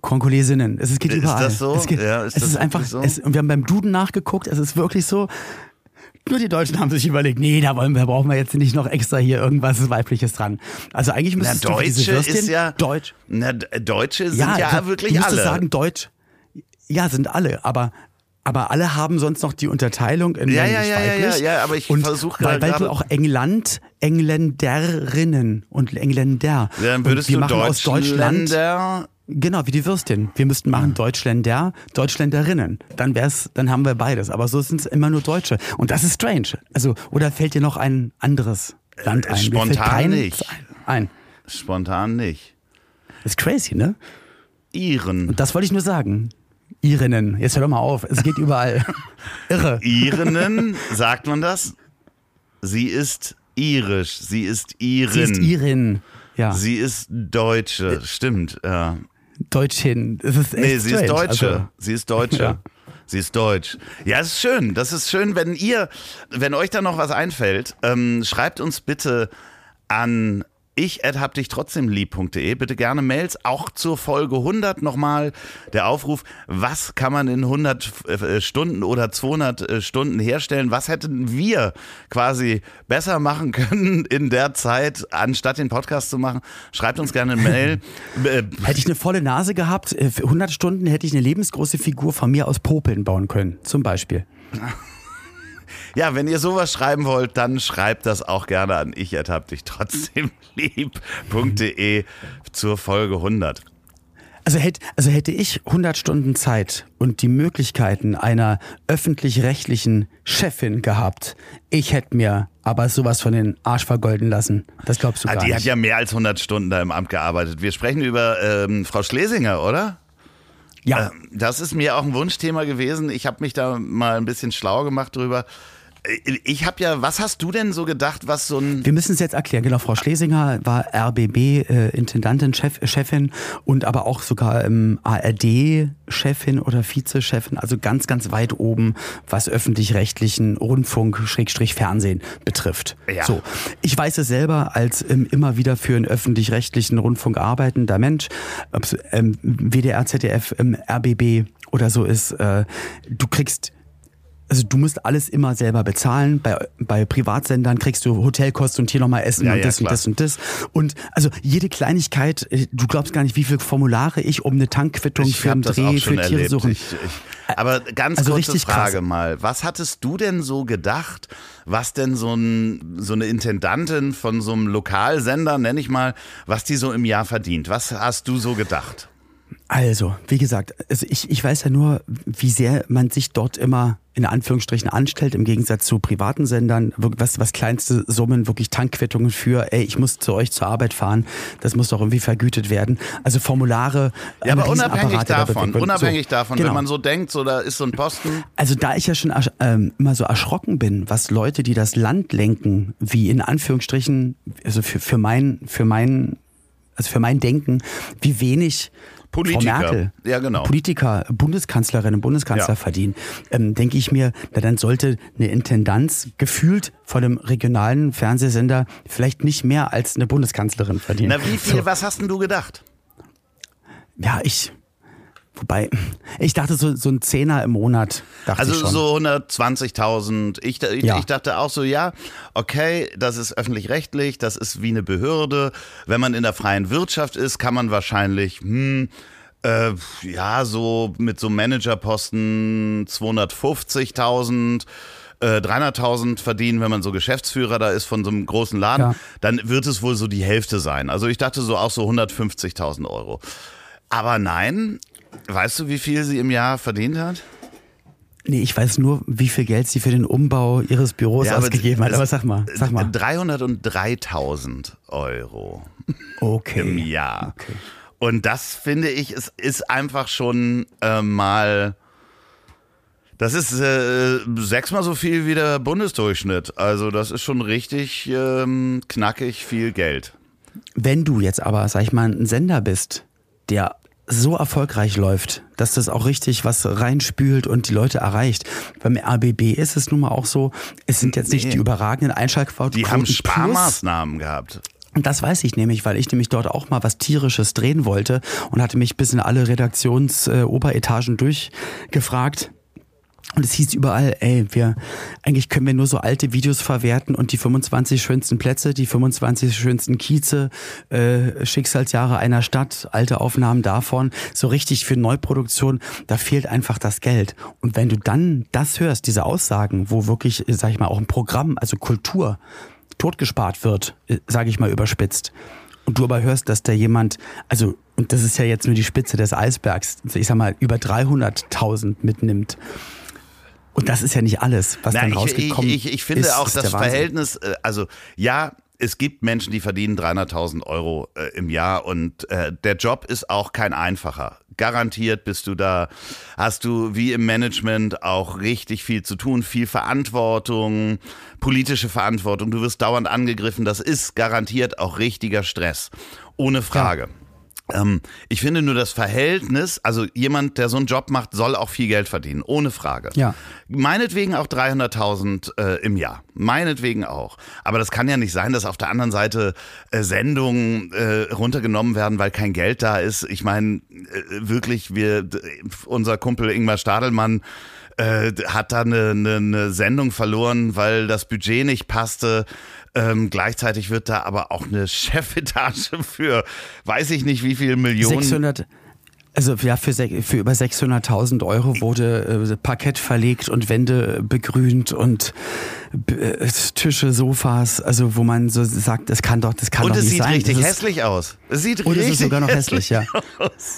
Kongolesinnen. Es geht überall. Ist das so? Es, geht, ja, ist es ist einfach. So? Es, und wir haben beim Duden nachgeguckt. Es ist wirklich so. Nur die Deutschen haben sich überlegt, nee, da wollen wir, brauchen wir jetzt nicht noch extra hier irgendwas Weibliches dran. Also eigentlich müsstest na, du diese Würstchen, ist ja, Deutsch. Na, Deutsche sind ja, ja wirklich du alle. sagen Deutsch. Ja, sind alle, aber aber alle haben sonst noch die Unterteilung in ja, ja, ja, ja, ja, aber ich versuche gerade. Weil, weil du auch England, Engländerinnen und Engländer. Ja, dann würdest und wir du machen aus Deutschland. Genau, wie die Würstchen. Wir müssten machen Deutschländer, Deutschländerinnen. Dann wär's, dann haben wir beides. Aber so sind es immer nur Deutsche. Und das ist strange. Also, oder fällt dir noch ein anderes Land ein? Spontan nicht. Ein. Spontan nicht. ist crazy, ne? Iren. Und das wollte ich nur sagen. Irinnen. Jetzt hör doch mal auf. Es geht überall. Irre. Irinnen, sagt man das? Sie ist irisch. Sie ist Irin. Sie ist Irin. Ja. Sie ist Deutsche. Stimmt, ja. Deutschin. Das ist echt nee, sie strange. ist Deutsche. Also, sie ist Deutsche. Ja. Sie ist deutsch. Ja, es ist schön. Das ist schön, wenn ihr, wenn euch da noch was einfällt, ähm, schreibt uns bitte an ich hab dich trotzdem lieb.de. Bitte gerne Mails, auch zur Folge 100 nochmal. Der Aufruf, was kann man in 100 äh, Stunden oder 200 äh, Stunden herstellen? Was hätten wir quasi besser machen können in der Zeit, anstatt den Podcast zu machen? Schreibt uns gerne eine Mail. Äh, hätte ich eine volle Nase gehabt, für 100 Stunden hätte ich eine lebensgroße Figur von mir aus Popeln bauen können, zum Beispiel. Ja, wenn ihr sowas schreiben wollt, dann schreibt das auch gerne an ich hab dich trotzdem lieb.de zur Folge 100. Also hätte, also hätte ich 100 Stunden Zeit und die Möglichkeiten einer öffentlich-rechtlichen Chefin gehabt, ich hätte mir aber sowas von den Arsch vergolden lassen. Das glaubst du ah, gar die nicht. Die hat ja mehr als 100 Stunden da im Amt gearbeitet. Wir sprechen über ähm, Frau Schlesinger, oder? Ja. Äh, das ist mir auch ein Wunschthema gewesen. Ich habe mich da mal ein bisschen schlau gemacht drüber. Ich habe ja, was hast du denn so gedacht, was so ein. Wir müssen es jetzt erklären. Genau, Frau Schlesinger war RBB-Intendantin, äh, Chef, Chefin und aber auch sogar ähm, ARD-Chefin oder Vizechefin, also ganz, ganz weit oben, was öffentlich-rechtlichen Rundfunk, Schrägstrich Fernsehen betrifft. Ja. So. Ich weiß es selber als ähm, immer wieder für einen öffentlich-rechtlichen Rundfunk arbeitender Mensch, ähm, WDR, ZDF, ähm, RBB oder so ist, äh, du kriegst also du musst alles immer selber bezahlen. Bei, bei Privatsendern kriegst du Hotelkosten und hier nochmal Essen ja, und ja, das klar. und das und das. Und also jede Kleinigkeit, äh, du glaubst gar nicht, wie viele Formulare ich um eine Tankquittung ich für einen Dreh, für Tiere suchen. Ich, ich, aber ganz also kurze Frage krass. mal. Was hattest du denn so gedacht, was denn so, ein, so eine Intendantin von so einem Lokalsender, nenne ich mal, was die so im Jahr verdient? Was hast du so gedacht? Also, wie gesagt, also ich, ich weiß ja nur, wie sehr man sich dort immer in Anführungsstrichen anstellt, im Gegensatz zu privaten Sendern, was, was kleinste Summen, wirklich Tankquittungen für, ey, ich muss zu euch zur Arbeit fahren, das muss doch irgendwie vergütet werden. Also Formulare. Ja, aber unabhängig davon, unabhängig so, davon, genau. wenn man so denkt, so da ist so ein Posten. Also da ich ja schon ähm, immer so erschrocken bin, was Leute, die das Land lenken, wie in Anführungsstrichen, also für, für mein, für mein, also für mein Denken, wie wenig Politiker. Frau Merkel, Ja, genau. Politiker, Bundeskanzlerinnen und Bundeskanzler Ja. verdienen, ähm, denke ich mir, na, dann sollte eine Intendanz gefühlt von einem regionalen Fernsehsender vielleicht nicht mehr als eine Bundeskanzlerin verdienen. Na, wie viel, So, was hast denn du gedacht? ja, ich, wobei, ich dachte so, so ein Zehner im Monat, dachte Also so 120.000. Ich, ich, Ja. ich dachte auch so, ja, okay, das ist öffentlich-rechtlich, das ist wie eine Behörde. Wenn man in der freien Wirtschaft ist, kann man wahrscheinlich, hm, äh, ja, so mit so Managerposten 250.000. äh, 300.000 verdienen, wenn man so Geschäftsführer da ist von so einem großen Laden, Ja. dann wird es wohl so die Hälfte sein. Also ich dachte so auch so 150.000 Euro. Aber nein, weißt du, wie viel sie im Jahr verdient hat? Nee, ich weiß nur, wie viel Geld sie für den Umbau ihres Büros Ja, ausgegeben hat. Aber sag mal, sag mal. 303.000 Euro im Okay. Jahr. Und das finde ich, es ist einfach schon äh, mal. Das ist äh, sechsmal so viel wie der Bundesdurchschnitt. Also das ist schon richtig ähm, knackig viel Geld. Wenn du jetzt aber, sag ich mal, ein Sender bist, der so erfolgreich läuft, dass das auch richtig was reinspült und die Leute erreicht. Beim RBB ist es nun mal auch so, es sind jetzt nicht Nee. die überragenden Einschaltquoten. Die haben plus. Sparmaßnahmen gehabt. Und das weiß ich nämlich, weil ich nämlich dort auch mal was Tierisches drehen wollte und hatte mich bis in alle Redaktions-Oberetagen durchgefragt. Und es hieß überall, ey, wir, eigentlich können wir nur so alte Videos verwerten und die 25 schönsten Plätze, die 25 schönsten Kieze, äh, Schicksalsjahre einer Stadt, alte Aufnahmen davon, so richtig für Neuproduktion, da fehlt einfach das Geld. Und wenn du dann das hörst, diese Aussagen, wo wirklich, äh, sag ich mal, auch ein Programm, also Kultur, totgespart wird, sage ich mal überspitzt. Und du aber hörst, dass da jemand, also, und das ist ja jetzt nur die Spitze des Eisbergs, ich sag mal, über 300.000 mitnimmt. Und das ist ja nicht alles, was Na, dann ich, rausgekommen ich, ich, ich finde ist, auch ist das. Verhältnis, äh, also ja, es gibt Menschen, die verdienen 300.000 Euro äh, im Jahr und äh, der Job ist auch kein einfacher. Garantiert bist du da, hast du wie im Management auch richtig viel zu tun, viel Verantwortung, politische Verantwortung, du wirst dauernd angegriffen, das ist garantiert auch richtiger Stress, ohne Frage. Ähm, ich finde nur das Verhältnis, also jemand, der so einen Job macht, soll auch viel Geld verdienen, ohne Frage. Ja. Meinetwegen auch 300.000 äh, im Jahr. Meinetwegen auch. Aber das kann ja nicht sein, dass auf der anderen Seite äh, Sendungen äh, runtergenommen werden, weil kein Geld da ist. Ich meine, äh, wirklich, wir, d- unser Kumpel Ingmar Stadelmann äh, hat da eine, eine, eine Sendung verloren, weil das Budget nicht passte. Ähm, gleichzeitig wird da aber auch eine Chefetage für weiß ich nicht wie viel Millionen 600, also ja, für, für über 600.000 Euro wurde äh, Parkett verlegt und Wände begrünt und Tische, Sofas, also wo man so sagt, das kann doch, das kann und doch es nicht sieht sein. richtig das ist, hässlich aus. Es sieht Und es richtig ist sogar noch hässlich, ja.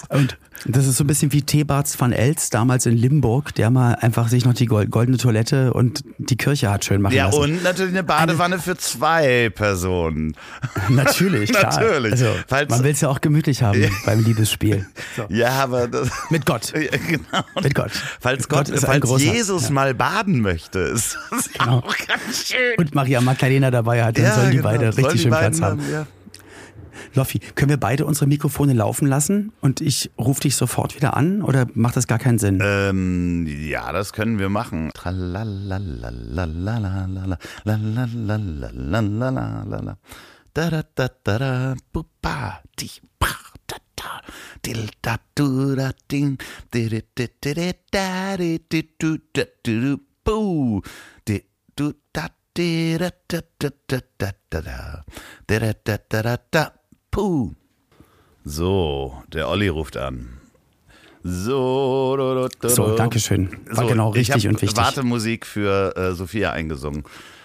Und das ist so ein bisschen wie Thebarts van Els damals in Limburg, der mal einfach sich noch die gold- goldene Toilette und die Kirche hat schön machen Ja, lassen. und natürlich eine Badewanne für zwei Personen. Natürlich, klar. Natürlich. Also, Falls- man will es ja auch gemütlich haben beim Liebesspiel. So. Ja, aber das, Mit Gott. ja, genau. Mit Gott. Falls Gott, Gott falls Jesus ja. mal baden möchte, ist das Genau. auch ganz schön. Und Maria Magdalena dabei hat, dann sollen die genau. beide richtig die schön Platz haben. Ja. Loffi, können wir beide unsere Mikrofone laufen lassen und ich rufe dich sofort wieder an oder macht das gar keinen Sinn? Ähm, ja, das können wir machen. Du da di da da da da da da da da da da da da puh. So, der Olli ruft an. So, do, do, do, So, danke schön. War genau ich richtig und wichtig. Wartemusik für äh, Sophia eingesungen.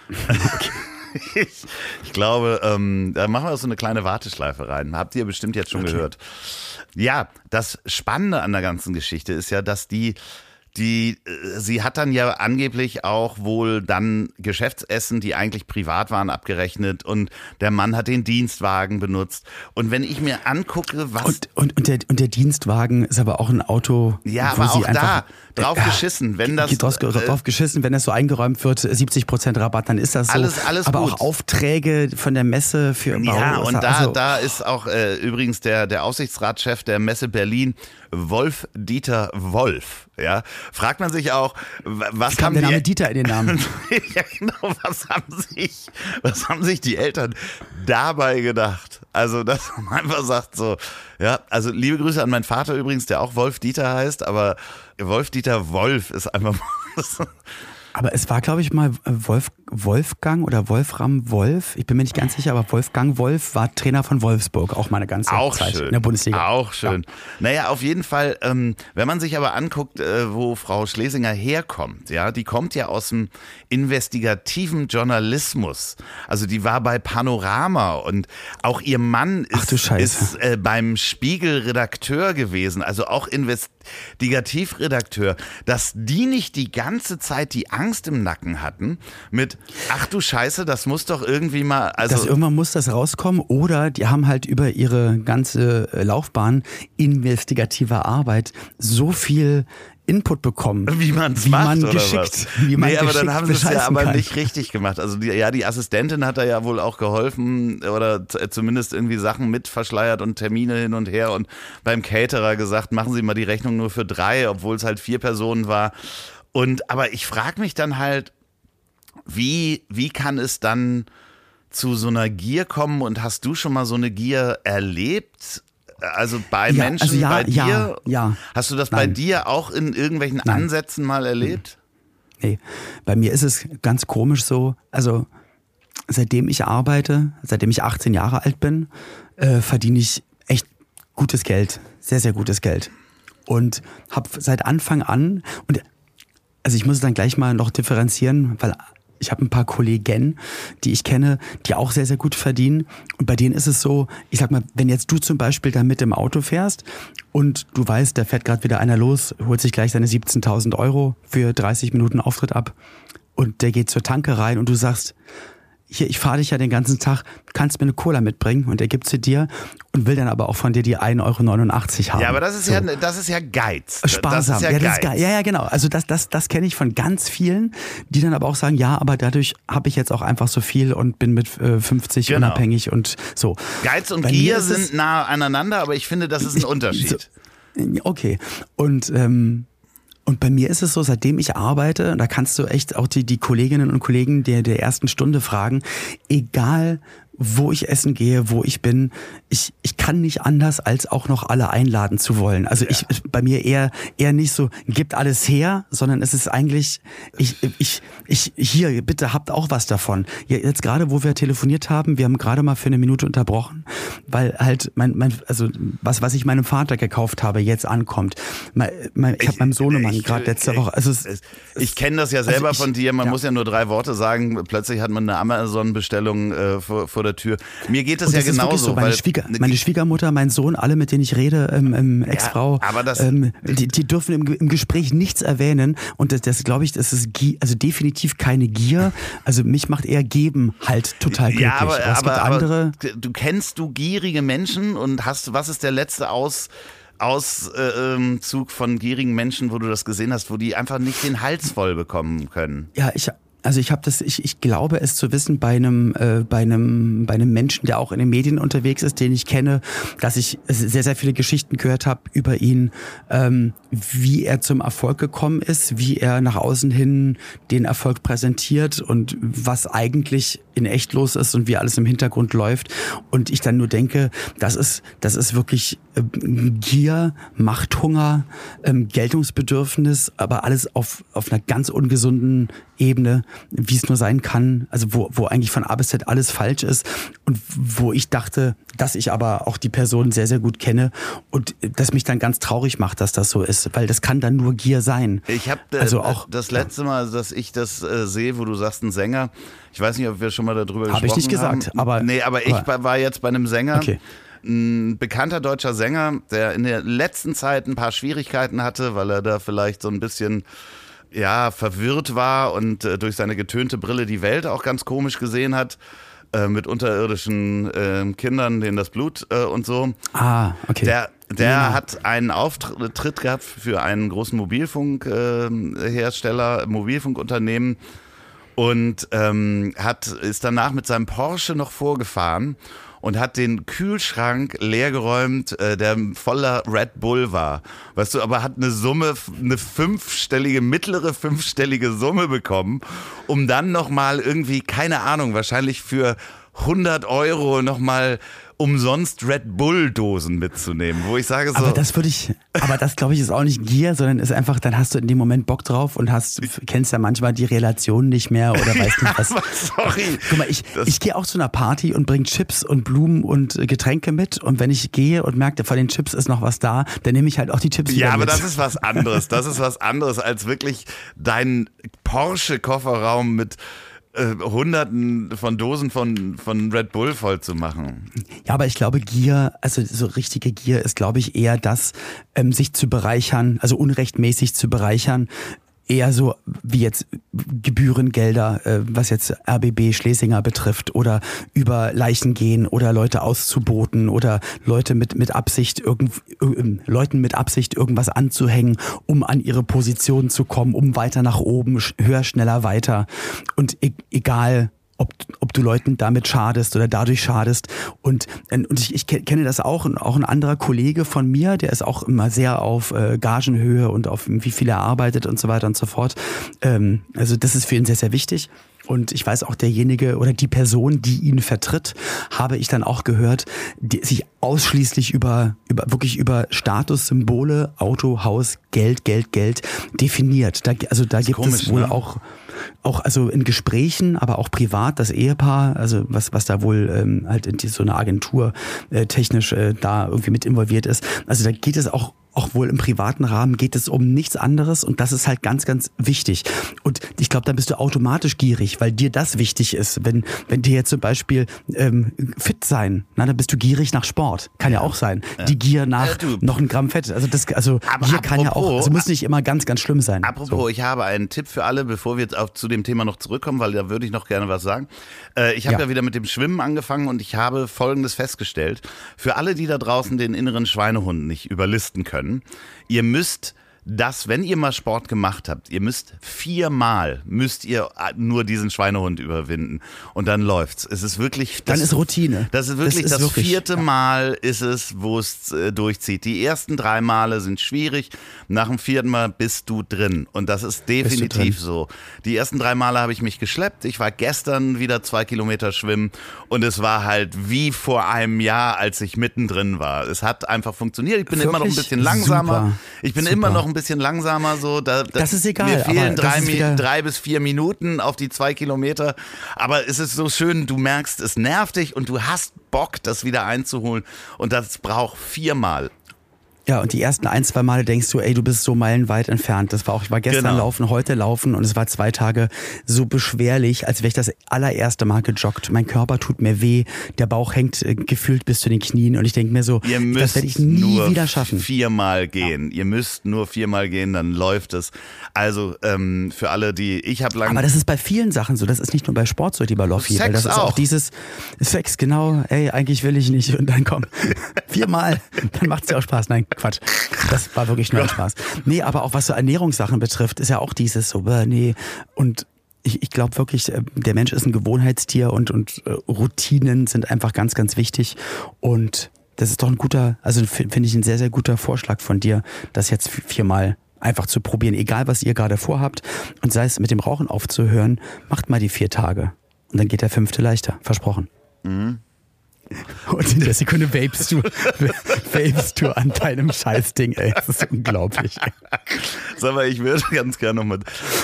ich, ich glaube, ähm, da machen wir so eine kleine Warteschleife rein. Habt ihr bestimmt jetzt schon gehört. Ja, das Spannende an der ganzen Geschichte ist ja, dass die die, äh, sie hat dann ja angeblich auch wohl dann Geschäftsessen, die eigentlich privat waren, abgerechnet und der Mann hat den Dienstwagen benutzt. Und wenn ich mir angucke, was Und, und, und, der, und der Dienstwagen ist aber auch ein Auto, ja, aber sie auch da, drauf Ja, geschissen, wenn das. Geht drauf, äh, drauf geschissen, wenn das so eingeräumt wird, 70% Rabatt, dann ist das so. Alles- alles Aber gut. auch Aufträge von der Messe für Ja, Bau- und da, also, da ist auch äh, übrigens der, der Aufsichtsratschef der Messe Berlin, Wolf Dieter Wolf. Ja, fragt man sich auch, was kam haben der die Name Dieter in den Namen. ja, genau. Was haben sich, was haben sich die Eltern dabei gedacht? Also, dass man einfach sagt so, ja, also liebe Grüße an meinen Vater übrigens, der auch Wolf Dieter heißt, aber Wolf Dieter Wolf ist einfach Aber es war, glaube ich, mal Wolf, Wolfgang oder Wolfram Wolf. Ich bin mir nicht ganz sicher, aber Wolfgang Wolf war Trainer von Wolfsburg, auch mal eine ganze auch Zeit schön. in der Bundesliga. Auch schön. Naja, auf jeden Fall, ähm, wenn man sich aber anguckt, äh, wo Frau Schlesinger herkommt, ja, die kommt ja aus dem investigativen Journalismus. Also die war bei Panorama und auch ihr Mann ist, ist äh, beim Spiegel Redakteur gewesen, also auch Investigativredakteur, dass die nicht die ganze Zeit die Angst im Nacken hatten mit, ach du Scheiße, das muss doch irgendwie mal, also dass irgendwann muss das rauskommen oder die haben halt über ihre ganze äh, Laufbahn investigativer Arbeit so viel Input bekommen, Wie man es wie macht, man oder geschickt, was? wie man nee, aber dann haben sie es ja aber kann. nicht richtig gemacht. Also die, ja, die Assistentin hat da ja wohl auch geholfen oder z- zumindest irgendwie Sachen mit verschleiert und Termine hin und her und beim Caterer gesagt, machen Sie mal die Rechnung nur für drei, obwohl es halt vier Personen war. Und aber ich frage mich dann halt, wie, wie kann es dann zu so einer Gier kommen und hast du schon mal so eine Gier erlebt? Also bei Ja, Menschen, also ja, bei ja, dir? ja. Hast du das bei Nein. dir auch in irgendwelchen Nein. Ansätzen mal erlebt? Nee, bei mir ist es ganz komisch so. Also seitdem ich arbeite, seitdem ich 18 Jahre alt bin, äh, verdiene ich echt gutes Geld, sehr sehr gutes Geld und habe seit Anfang an und also ich muss es dann gleich mal noch differenzieren, weil ich habe ein paar Kollegen, die ich kenne, die auch sehr, sehr gut verdienen. Und bei denen ist es so, ich sag mal, wenn jetzt du zum Beispiel da mit im Auto fährst und du weißt, da fährt gerade wieder einer los, holt sich gleich seine 17.000 Euro für 30 Minuten Auftritt ab und der geht zur Tanke rein und du sagst, hier, ich fahre dich ja den ganzen Tag, kannst mir eine Cola mitbringen und er gibt sie dir und will dann aber auch von dir die 1,89 Euro haben. Ja, aber das ist So. ja, das ist ja Geiz. Sparsam. Das ist ja, ja, Geiz. ist. Ja, ja, genau. Also das, das, das kenne ich von ganz vielen, die dann aber auch sagen, ja, aber dadurch habe ich jetzt auch einfach so viel und bin mit äh, 50 Genau. unabhängig und so. Geiz und Bei Gier sind nah aneinander, aber ich finde, das ist ein Unterschied. Okay. Und ähm, und bei mir ist es so, seitdem ich arbeite, da kannst du echt auch die, die Kolleginnen und Kollegen der, der ersten Stunde fragen, egal wo ich essen gehe, wo ich bin, ich, ich kann nicht anders, als auch noch alle einladen zu wollen. Also ich bei mir eher eher nicht so, gibt alles her, sondern es ist eigentlich, ich, ich, ich, hier, bitte habt auch was davon. Ja, Jetzt gerade, wo wir telefoniert haben, wir haben gerade mal für eine Minute unterbrochen, weil halt mein, mein also was, was ich meinem Vater gekauft habe, jetzt ankommt. Mein, mein, ich habe meinem Sohnemann Ich- gerade letzte ich- Woche, also es, Es- Ich kenne das ja selber ich- von dir. Man ja. muss ja nur drei Worte sagen. Plötzlich hat man eine Amazon-Bestellung äh, vor, vor der Tür. Mir geht ja das ist wirklich genauso. so. Meine, Schwieger, meine Schwiegermutter, mein Sohn, alle, mit denen ich rede, ähm, ähm, Ex-Frau, das- ähm, die, die dürfen im, im Gespräch nichts erwähnen. Und das, das glaube ich, das ist also definitiv keine Gier. Also mich macht eher Geben halt total glücklich. ja, aber, aber, gibt aber andere. du kennst du gierige Menschen und hast, was ist der letzte Aus, Auszug äh, ähm, von gierigen Menschen, wo du das gesehen hast, wo die einfach nicht den Hals voll bekommen können? Ja, ich also ich habe das, ich, ich glaube es zu wissen bei einem, äh, bei einem, bei einem Menschen, der auch in den Medien unterwegs ist, den ich kenne, dass ich sehr, sehr viele Geschichten gehört habe über ihn, ähm, wie er zum Erfolg gekommen ist, wie er nach außen hin den Erfolg präsentiert und was eigentlich in echt los ist und wie alles im Hintergrund läuft. Und ich dann nur denke, das ist, das ist wirklich ähm, Gier, Machthunger, ähm, Geltungsbedürfnis, aber alles auf, auf einer ganz ungesunden Ebene, wie es nur sein kann. Also wo, wo eigentlich von A bis Z alles falsch ist und wo ich dachte, dass ich aber auch die Person sehr, sehr gut kenne und das mich dann ganz traurig macht, dass das so ist, weil das kann dann nur Gier sein. Ich habe äh, Also auch- das letzte Mal, dass ich das äh, sehe, wo du sagst, ein Sänger. Ich weiß nicht, ob wir schon mal darüber gesprochen Hab ich nicht gesagt, haben. aber- nee, aber ich aber- war jetzt bei einem Sänger. Okay. Ein bekannter deutscher Sänger, der in der letzten Zeit ein paar Schwierigkeiten hatte, weil er da vielleicht so ein bisschen ja, verwirrt war und äh, durch seine getönte Brille die Welt auch ganz komisch gesehen hat. Äh, mit unterirdischen äh, Kindern, denen das Blut äh, und so. Ah, okay. Der Der ja. hat einen Auftritt gehabt für einen großen Mobilfunkhersteller, äh, Mobilfunkunternehmen und ähm, hat, ist danach mit seinem Porsche noch vorgefahren und hat den Kühlschrank leergeräumt, äh, der voller Red Bull war. Weißt du, aber hat eine Summe, eine fünfstellige, mittlere fünfstellige Summe bekommen, um dann nochmal irgendwie, keine Ahnung, wahrscheinlich für 100 Euro nochmal umsonst Red Bull Dosen mitzunehmen, wo ich sage so. Aber das würde ich, aber das glaube ich ist auch nicht Gier, sondern ist einfach, dann hast du in dem Moment Bock drauf und hast, kennst ja manchmal die Relation nicht mehr oder weißt nicht was. sorry. Guck mal, ich, ich gehe auch zu einer Party und bringe Chips und Blumen und Getränke mit und wenn ich gehe und merke, von den Chips ist noch was da, dann nehme ich halt auch die Chips Ja, aber mit. das ist was anderes. Das ist was anderes als wirklich deinen Porsche Kofferraum mit äh, Hunderten von Dosen von, von Red Bull voll zu machen. Ja, aber ich glaube, Gier, also so richtige Gier ist, glaube ich, eher das, ähm, sich zu bereichern, also unrechtmäßig zu bereichern, eher so wie jetzt Gebührengelder, äh, was jetzt RBB Schlesinger betrifft oder über Leichen gehen oder Leute auszuboten oder Leute mit mit Absicht irgend, äh, Leuten mit Absicht irgendwas anzuhängen, um an ihre Position zu kommen, um weiter nach oben, höher, schneller, weiter. Und e egal ob, ob du Leuten damit schadest oder dadurch schadest. Und, und ich, ich kenne das auch, und auch ein anderer Kollege von mir, der ist auch immer sehr auf äh, Gagenhöhe und auf wie viel er arbeitet und so weiter und so fort. Ähm, also das ist für ihn sehr, sehr wichtig. Und ich weiß auch, derjenige oder die Person, die ihn vertritt, habe ich dann auch gehört, die sich ausschließlich über, über wirklich über Statussymbole, Auto, Haus, Geld, Geld, Geld definiert. Da, also da gibt komisch, es wohl ne? auch auch also in Gesprächen, aber auch privat das Ehepaar, also was was da wohl ähm, halt in die, so eine Agentur äh, technisch äh, da irgendwie mit involviert ist. Also da geht es auch auch wohl im privaten Rahmen geht es um nichts anderes und das ist halt ganz, ganz wichtig. Und ich glaube, da bist du automatisch gierig, weil dir das wichtig ist. Wenn, wenn dir jetzt zum Beispiel ähm, fit sein, na, dann bist du gierig nach Sport. Kann ja, ja auch sein. Ja. Die Gier nach äh, noch ein Gramm Fett. Also das, also Aber Gier kann ja auch, also muss nicht immer ganz, ganz schlimm sein. Apropos, so. ich habe einen Tipp für alle, bevor wir jetzt auch zu dem Thema noch zurückkommen, weil da würde ich noch gerne was sagen. Äh, ich habe ja. ja wieder mit dem Schwimmen angefangen und ich habe Folgendes festgestellt. Für alle, die da draußen den inneren Schweinehund nicht überlisten können, ihr müsst dass wenn ihr mal Sport gemacht habt, ihr müsst viermal müsst ihr nur diesen Schweinehund überwinden und dann läuft's. Es ist wirklich das, dann ist Routine. Das ist wirklich das, ist das wirklich, vierte ja. Mal ist es, wo es äh, durchzieht. Die ersten drei Male sind schwierig. Nach dem vierten Mal bist du drin und das ist definitiv so. Die ersten drei Male habe ich mich geschleppt. Ich war gestern wieder zwei Kilometer schwimmen und es war halt wie vor einem Jahr, als ich mittendrin war. Es hat einfach funktioniert. Ich bin wirklich immer noch ein bisschen langsamer. Super. Ich bin Super. immer noch ein bisschen langsamer. So, da, da, das ist egal. Mir fehlen drei, drei, bis vier Minuten auf die zwei Kilometer. Aber es ist so schön, du merkst, es nervt dich und du hast Bock, das wieder einzuholen. Und das braucht viermal. Ja, und die ersten ein, zwei Male denkst du, ey, du bist so meilenweit entfernt. Das war auch, ich war gestern genau. laufen, heute laufen und es war zwei Tage so beschwerlich, als wäre ich das allererste Mal gejoggt. Mein Körper tut mir weh, der Bauch hängt äh, gefühlt bis zu den Knien und ich denke mir so, Ihr das werde ich nie nur wieder schaffen. Viermal gehen. Ja. Ihr müsst nur viermal gehen, dann läuft es. Also ähm, für alle, die ich habe lange. Aber das ist bei vielen Sachen so. Das ist nicht nur bei Sport so, lieber Loffi. Sex weil das ist auch. auch dieses Sex, genau. Ey, eigentlich will ich nicht und dann komm viermal, dann macht es ja auch Spaß. Nein, Quatsch. Das war wirklich nur ein Spaß. Nee, aber auch was so Ernährungssachen betrifft, ist ja auch dieses so, nee. Und ich, ich glaube wirklich, äh, der Mensch ist ein Gewohnheitstier und, und äh, Routinen sind einfach ganz, ganz wichtig. Und das ist doch ein guter, also finde ich ein sehr, sehr guter Vorschlag von dir, das jetzt viermal einfach zu probieren, egal was ihr gerade vorhabt. Und sei es mit dem Rauchen aufzuhören, macht mal die vier Tage. Und dann geht der fünfte leichter. Versprochen. Mhm. Und in der Sekunde vapest du, vapest du an deinem Scheißding, ey. Das ist unglaublich. Sag mal, ich würde ganz gerne nochmal.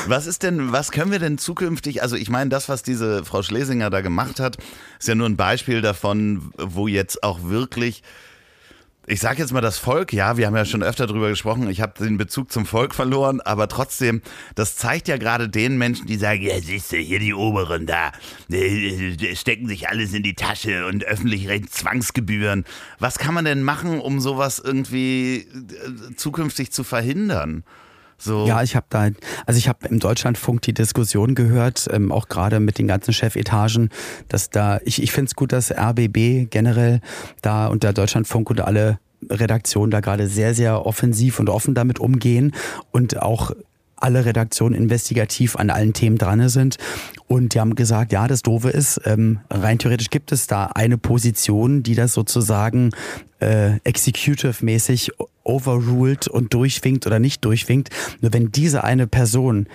Was ist denn, was können wir denn zukünftig, also ich meine, das, was diese Frau Schlesinger da gemacht hat, ist ja nur ein Beispiel davon, wo jetzt auch wirklich ich sage jetzt mal das Volk, ja, wir haben ja schon öfter drüber gesprochen, ich habe den Bezug zum Volk verloren, aber trotzdem, das zeigt ja gerade den Menschen, die sagen, ja, siehst du, hier die Oberen da, stecken sich alles in die Tasche und öffentlich recht Zwangsgebühren. Was kann man denn machen, um sowas irgendwie äh, zukünftig zu verhindern? So. Ja, ich habe da, also ich habe im Deutschlandfunk die Diskussion gehört, ähm, auch gerade mit den ganzen Chefetagen, dass da, ich, ich finde es gut, dass RBB generell da und der Deutschlandfunk und alle Redaktionen da gerade sehr, sehr offensiv und offen damit umgehen und auch alle Redaktionen investigativ an allen Themen dran sind. Und die haben gesagt, ja, das Doofe ist, ähm, rein theoretisch gibt es da eine Position, die das sozusagen äh, executive-mäßig overruled und durchwinkt oder nicht durchwinkt. Nur wenn diese eine Person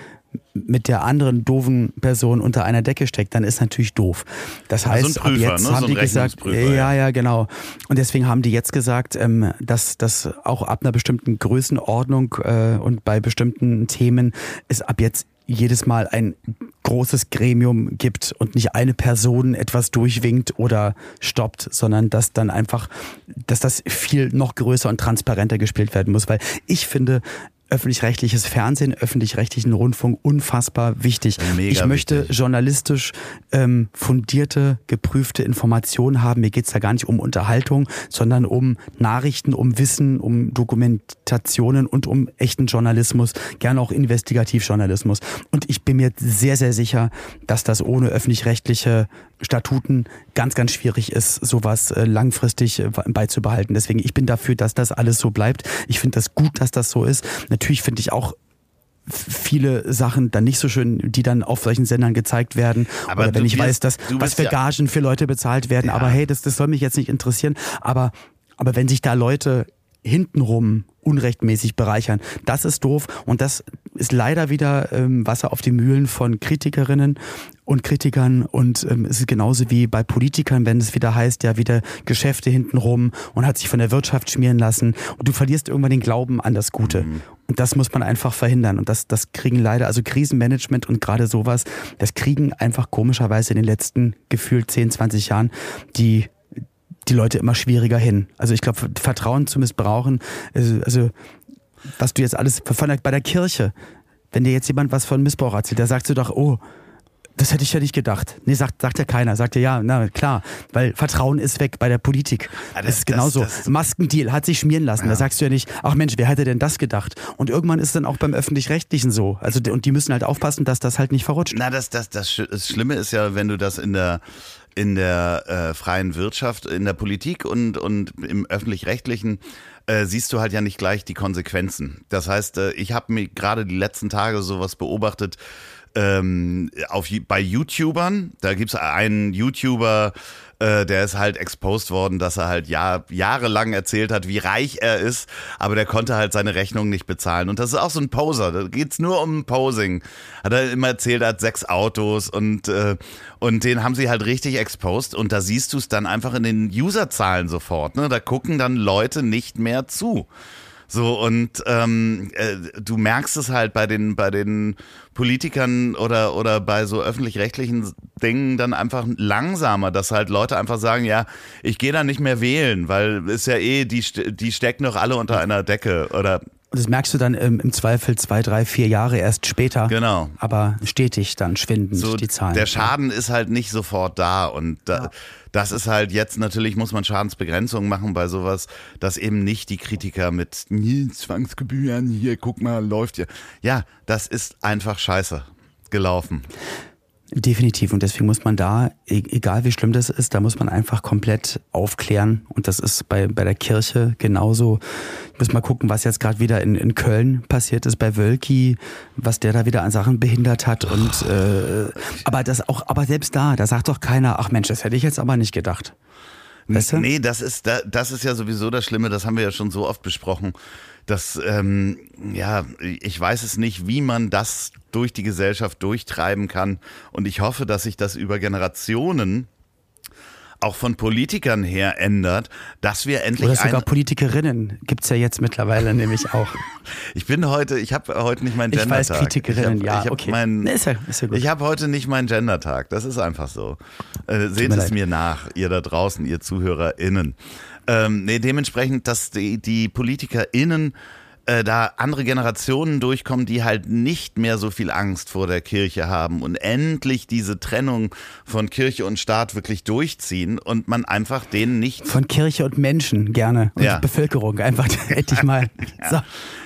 mit der anderen doofen Person unter einer Decke steckt, dann ist natürlich doof. Das heißt, so Prüfer, ab jetzt ne? haben so die gesagt, ja, ja, genau. Und deswegen haben die jetzt gesagt, ähm, dass das auch ab einer bestimmten Größenordnung äh, und bei bestimmten Themen es ab jetzt jedes Mal ein großes Gremium gibt und nicht eine Person etwas durchwinkt oder stoppt, sondern dass dann einfach, dass das viel noch größer und transparenter gespielt werden muss, weil ich finde, öffentlich-rechtliches Fernsehen, öffentlich-rechtlichen Rundfunk unfassbar wichtig. Mega ich möchte wichtig. journalistisch ähm, fundierte, geprüfte Informationen haben. Mir geht's da gar nicht um Unterhaltung, sondern um Nachrichten, um Wissen, um Dokumentationen und um echten Journalismus, gerne auch Investigativjournalismus. Und ich bin mir sehr, sehr sicher, dass das ohne öffentlich-rechtliche Statuten ganz, ganz schwierig ist, sowas äh, langfristig äh, beizubehalten. Deswegen, ich bin dafür, dass das alles so bleibt. Ich finde das gut, dass das so ist. Natürlich finde ich auch viele Sachen dann nicht so schön, die dann auf solchen Sendern gezeigt werden. Aber Oder wenn ich wirst, weiß, dass was für Gagen für Leute bezahlt werden. Ja. Aber hey, das, das soll mich jetzt nicht interessieren. Aber, aber wenn sich da Leute hintenrum unrechtmäßig bereichern. Das ist doof und das ist leider wieder ähm, Wasser auf die Mühlen von Kritikerinnen und Kritikern und ähm, es ist genauso wie bei Politikern, wenn es wieder heißt, ja wieder Geschäfte hintenrum und hat sich von der Wirtschaft schmieren lassen und du verlierst irgendwann den Glauben an das Gute. Mhm. Und das muss man einfach verhindern. Und das, das kriegen leider, also Krisenmanagement und gerade sowas, das kriegen einfach komischerweise in den letzten gefühlt 10, 20 Jahren die die Leute immer schwieriger hin. Also ich glaube, Vertrauen zu missbrauchen, also, also was du jetzt alles bei der Kirche, wenn dir jetzt jemand was von Missbrauch erzählt, da sagst du doch, oh, das hätte ich ja nicht gedacht. Nee, sagt, sagt ja keiner. Sagt ja, ja, na klar, weil Vertrauen ist weg bei der Politik. Ja, das, das, ist genauso. Das, das, Maskendeal hat sich schmieren lassen. Ja. Da sagst du ja nicht, ach Mensch, wer hätte denn das gedacht? Und irgendwann ist es dann auch beim Öffentlich-Rechtlichen so. Also, und die müssen halt aufpassen, dass das halt nicht verrutscht. Na, das, das, das, das Schlimme ist ja, wenn du das in der in der äh, freien Wirtschaft, in der Politik und, und im öffentlich-rechtlichen äh, siehst du halt ja nicht gleich die Konsequenzen. Das heißt, äh, ich habe mir gerade die letzten Tage sowas beobachtet, ähm, auf, bei YouTubern. Da gibt's einen YouTuber, äh, der ist halt exposed worden, dass er halt Jahr, jahrelang erzählt hat, wie reich er ist, aber der konnte halt seine Rechnung nicht bezahlen. Und das ist auch so ein Poser, da geht's nur um Posing. Hat er immer erzählt, er hat sechs Autos und, äh, und den haben sie halt richtig exposed und da siehst du es dann einfach in den Userzahlen sofort. Ne? Da gucken dann Leute nicht mehr zu. So, und ähm, äh, du merkst es halt bei den, bei den Politikern oder, oder bei so öffentlich-rechtlichen Dingen dann einfach langsamer, dass halt Leute einfach sagen, ja, ich gehe da nicht mehr wählen, weil ist ja eh, die, die stecken doch alle unter einer Decke oder und das merkst du dann im, im, Zweifel zwei, drei, vier Jahre erst später. Genau. Aber stetig dann schwinden so, die Zahlen. Der Schaden ist halt nicht sofort da. Und da, ja. das ist halt jetzt natürlich, muss man Schadensbegrenzung machen bei sowas, dass eben nicht die Kritiker mit Zwangsgebühren, hier, guck mal, läuft ja. Ja, das ist einfach scheiße gelaufen. Definitiv. Und deswegen muss man da, e-, egal wie schlimm das ist, da muss man einfach komplett aufklären. Und das ist bei, bei der Kirche genauso. Ich muss mal gucken, was jetzt gerade wieder in, in Köln passiert ist bei Wölki, was der da wieder an Sachen behindert hat. Und äh, aber das auch, aber selbst da, da sagt doch keiner, ach Mensch, das hätte ich jetzt aber nicht gedacht. Weißt du? Nee, das ist, das ist ja sowieso das Schlimme, das haben wir ja schon so oft besprochen. Dass, ähm, ja, ich weiß es nicht, wie man das durch die Gesellschaft durchtreiben kann. Und ich hoffe, dass sich das über Generationen auch von Politikern her ändert, dass wir endlich. Oder sogar Politikerinnen gibt's ja jetzt mittlerweile nämlich auch. ich bin heute, ich habe heute nicht meinen Gendertag. Ich weiß, Kritikerinnen, ich hab, ja, ich okay. Mein, nee, ist ja, ist ja gut. Ich habe heute nicht meinen Gendertag, das ist einfach so. Äh, seht mir es leid. mir nach, ihr da draußen, ihr ZuhörerInnen. Ähm, nee, dementsprechend, dass die, die PolitikerInnen äh, da andere Generationen durchkommen, die halt nicht mehr so viel Angst vor der Kirche haben und endlich diese Trennung von Kirche und Staat wirklich durchziehen und man einfach denen nicht. Von Kirche und Menschen gerne. Und ja. Bevölkerung einfach endlich mal. So.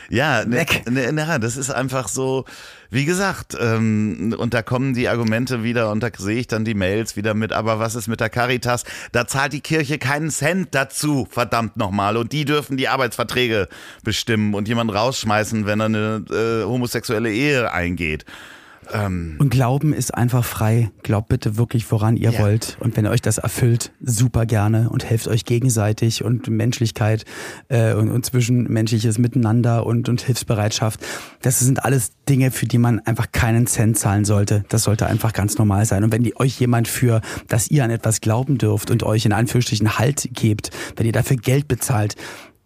Ja, ne, ne, ne, das ist einfach so, wie gesagt, ähm, und da kommen die Argumente wieder und da sehe ich dann die Mails wieder mit, aber was ist mit der Caritas? Da zahlt die Kirche keinen Cent dazu, verdammt nochmal. Und die dürfen die Arbeitsverträge bestimmen und jemanden rausschmeißen, wenn er eine äh, homosexuelle Ehe eingeht. Und Glauben ist einfach frei. Glaubt bitte wirklich, woran ihr Ja. wollt. Und wenn euch das erfüllt, super gerne und helft euch gegenseitig und Menschlichkeit äh, und, und zwischenmenschliches Miteinander und, und Hilfsbereitschaft. Das sind alles Dinge, für die man einfach keinen Cent zahlen sollte. Das sollte einfach ganz normal sein. Und wenn die, euch jemand für, dass ihr an etwas glauben dürft und euch in Anführungsstrichen Halt gebt, wenn ihr dafür Geld bezahlt,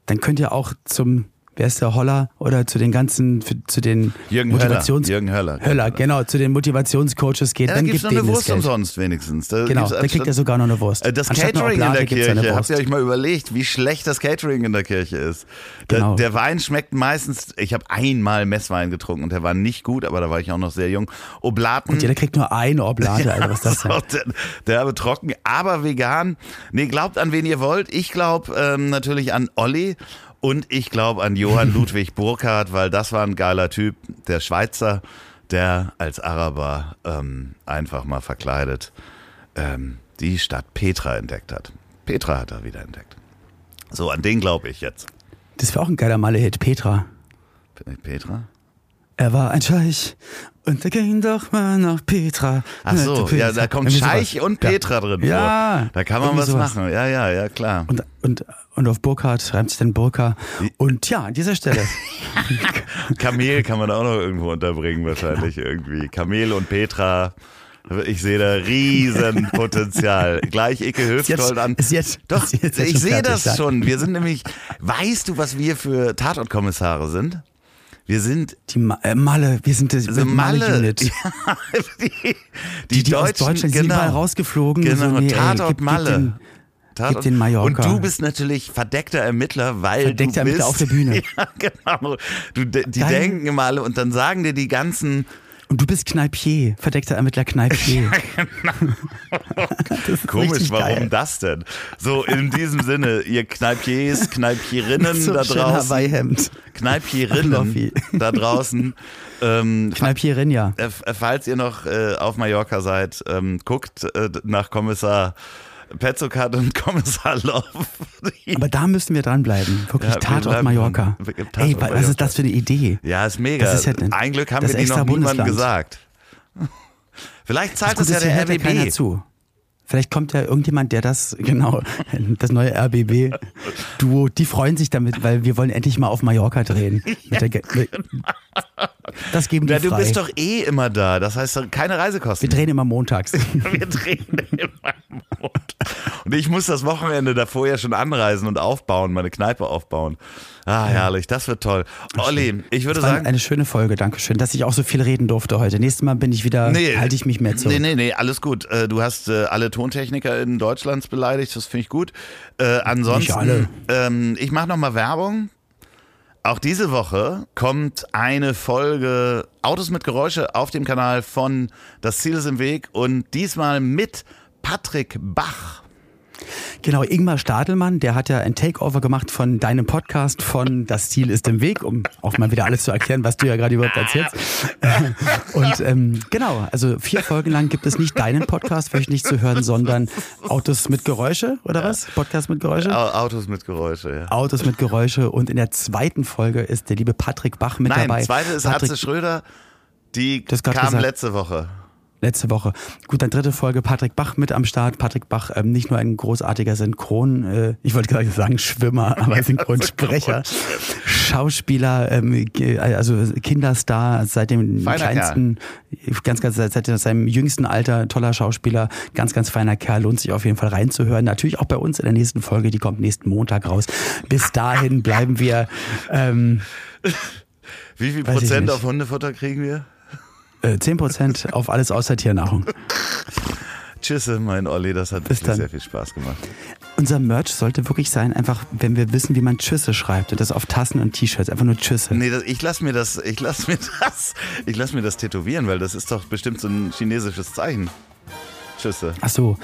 dann könnt ihr auch zum Wer ist der Holler oder zu den ganzen, zu den Jürgen Höller. Motivations Jürgen Höller. Höller, genau, zu den Motivationscoaches geht, Ja, da dann gibt's gibt noch eine Wurst umsonst wenigstens. Da Genau, da kriegt er sogar noch eine Wurst. Äh, Das Anstatt Catering in der da Kirche, habt ihr euch mal überlegt, wie schlecht das Catering in der Kirche ist? Der, Genau. der Wein schmeckt meistens, ich habe einmal Messwein getrunken und der war nicht gut, aber da war ich auch noch sehr jung. Oblaten. Und jeder kriegt nur eine Oblate, also was das? So, der, der habe trocken, aber vegan. Nee, glaubt an wen ihr wollt. Ich glaube ähm, natürlich an Olli und ich glaube an Johann Ludwig Burkhardt, weil das war ein geiler Typ, der Schweizer, der als Araber ähm, einfach mal verkleidet ähm, die Stadt Petra entdeckt hat. Petra hat er wieder entdeckt. So, an den glaube ich jetzt. Das wäre auch ein geiler Malle-Hit, Petra. Petra? Er war ein Scheich und er ging doch mal nach Petra. Ach so, Petra. ja, da kommt Irgendwie Scheich sowas. und Petra drin Ja, vor. Da kann man irgendwie was sowas. machen. Ja, ja, ja, klar. Und, und, und auf Burkhardt reimt sich dann Burka. Und ja, an dieser Stelle. Kamel kann man auch noch irgendwo unterbringen, wahrscheinlich irgendwie. Kamel und Petra. Ich sehe da riesen Potenzial. Gleich Icke Hüftgold an. ist jetzt, Doch, ist jetzt ich sehe das ja. schon. Wir sind nämlich, weißt du, was wir für Tatortkommissare sind? Wir sind Die Ma äh, Malle, wir sind das so Malle. Malle-Unit. Ja, die, die, Die, die aus Deutschen, Deutschland die sind genau. überall rausgeflogen. Genau, so, nee, ey, Tatort gib- gib Malle. den- Tatort. den Mallorca. Und du bist natürlich verdeckter Ermittler, weil Verdeckter du bist, Ermittler auf der Bühne. Ja, genau. Du, die Dein- denken alle und dann sagen dir die ganzen Und du bist Kneipier, verdeckter Ermittler Kneipier. Das ist Komisch, warum geil. das denn? So, in diesem Sinne, ihr Kneipiers, Kneipierinnen So da draußen, Hawaii-Hemd. Kneipierinnen da draußen, ähm, Kneipierin, ja. äh, falls ihr noch äh, auf Mallorca seid, ähm, guckt äh, nach Kommissar Petzokat und Kommissar Love. Aber da müssen wir dranbleiben. Wirklich Ja, wir Tatort bleiben Mallorca. Tatort Ey, was Mallorca. ist das für eine Idee? Ja, ist mega. Das ist ja ein- Glück haben wir die noch niemandem gesagt. Vielleicht zahlt das ja der ja keiner RBB. zu. Vielleicht kommt ja irgendjemand, der das, genau, das neue RBB-Duo, die freuen sich damit, weil wir wollen endlich mal auf Mallorca drehen. Mit der Ge- mit- Das geben die Ja, du frei. bist doch eh immer da. Das heißt, keine Reisekosten. wir drehen immer montags. Wir drehen immer im Mond. Und ich muss das Wochenende davor ja schon anreisen und aufbauen, meine Kneipe aufbauen. Ah, herrlich, das wird toll. Olli, ich würde sagen. eine schöne Folge, Dankeschön, dass ich auch so viel reden durfte heute. Nächstes Mal bin ich wieder, halte ich mich mehr zurück. Nee, nee, nee, alles gut. Äh, Du hast äh, alle Tontechniker in Deutschlands beleidigt, das finde ich gut. Äh, ansonsten. Ähm, ich mache nochmal Werbung. Auch diese Woche kommt eine Folge Autos mit Geräusche auf dem Kanal von Das Ziel ist im Weg und diesmal mit Patrick Bach. Genau, Ingmar Stadelmann, der hat ja ein Takeover gemacht von deinem Podcast von Das Ziel ist im Weg, um auch mal wieder alles zu erklären, was du ja gerade überhaupt erzählst. Und ähm, genau, also vier Folgen lang gibt es nicht deinen Podcast wöchentlich zu hören, sondern Autos mit Geräusche, oder was? Podcast mit Geräusche? Au- Autos mit Geräusche, ja. Autos mit Geräusche und in der zweiten Folge ist der liebe Patrick Bach mit Nein, dabei. zweite ist Patrick, Atze Schröder. Die kam gesagt. letzte Woche. Letzte Woche. Gut, dann dritte Folge Patrick Bach mit am Start. Patrick Bach, ähm, nicht nur ein großartiger Synchron, äh, ich wollte gerade sagen Schwimmer, aber Synchronsprecher, Schauspieler, ähm, also Kinderstar seit dem Feiner kleinsten, ganz, ganz seit, seit seinem jüngsten Alter, toller Schauspieler, ganz, ganz feiner Kerl, lohnt sich auf jeden Fall reinzuhören. Natürlich auch bei uns in der nächsten Folge, die kommt nächsten Montag raus. Bis dahin bleiben wir ähm, Wie viel Prozent auf Hundefutter kriegen wir? Äh, 10% auf alles außer Tiernahrung. Tschüsse, mein Olli, das hat Bis wirklich dann. sehr viel Spaß gemacht. Unser Merch sollte wirklich sein, einfach, wenn wir wissen, wie man Tschüsse schreibt und das auf Tassen und T-Shirts, einfach nur Tschüsse. Nee, das, ich lass mir das, ich lass mir das, ich lass mir das tätowieren, weil das ist doch bestimmt so ein chinesisches Zeichen. Tschüsse. Ach so.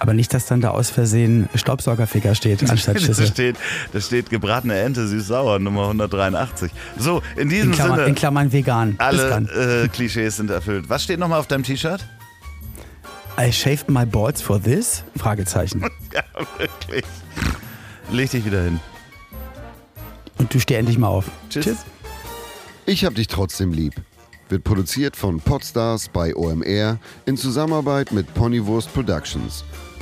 Aber nicht, dass dann da aus Versehen Staubsaugerficker steht anstatt Da Schüssel. steht, da steht gebratene Ente süß-sauer, Nummer 183. So, in diesem In Klammern, Sinne, in Klammern vegan. Alle äh, Klischees sind erfüllt. Was steht nochmal auf deinem T-Shirt? I shaved my balls for this? Fragezeichen. Ja, wirklich. Leg dich wieder hin. Und du steh endlich mal auf. Tschüss. Ich hab dich trotzdem lieb. Wird produziert von Podstars bei OMR in Zusammenarbeit mit Ponywurst Productions.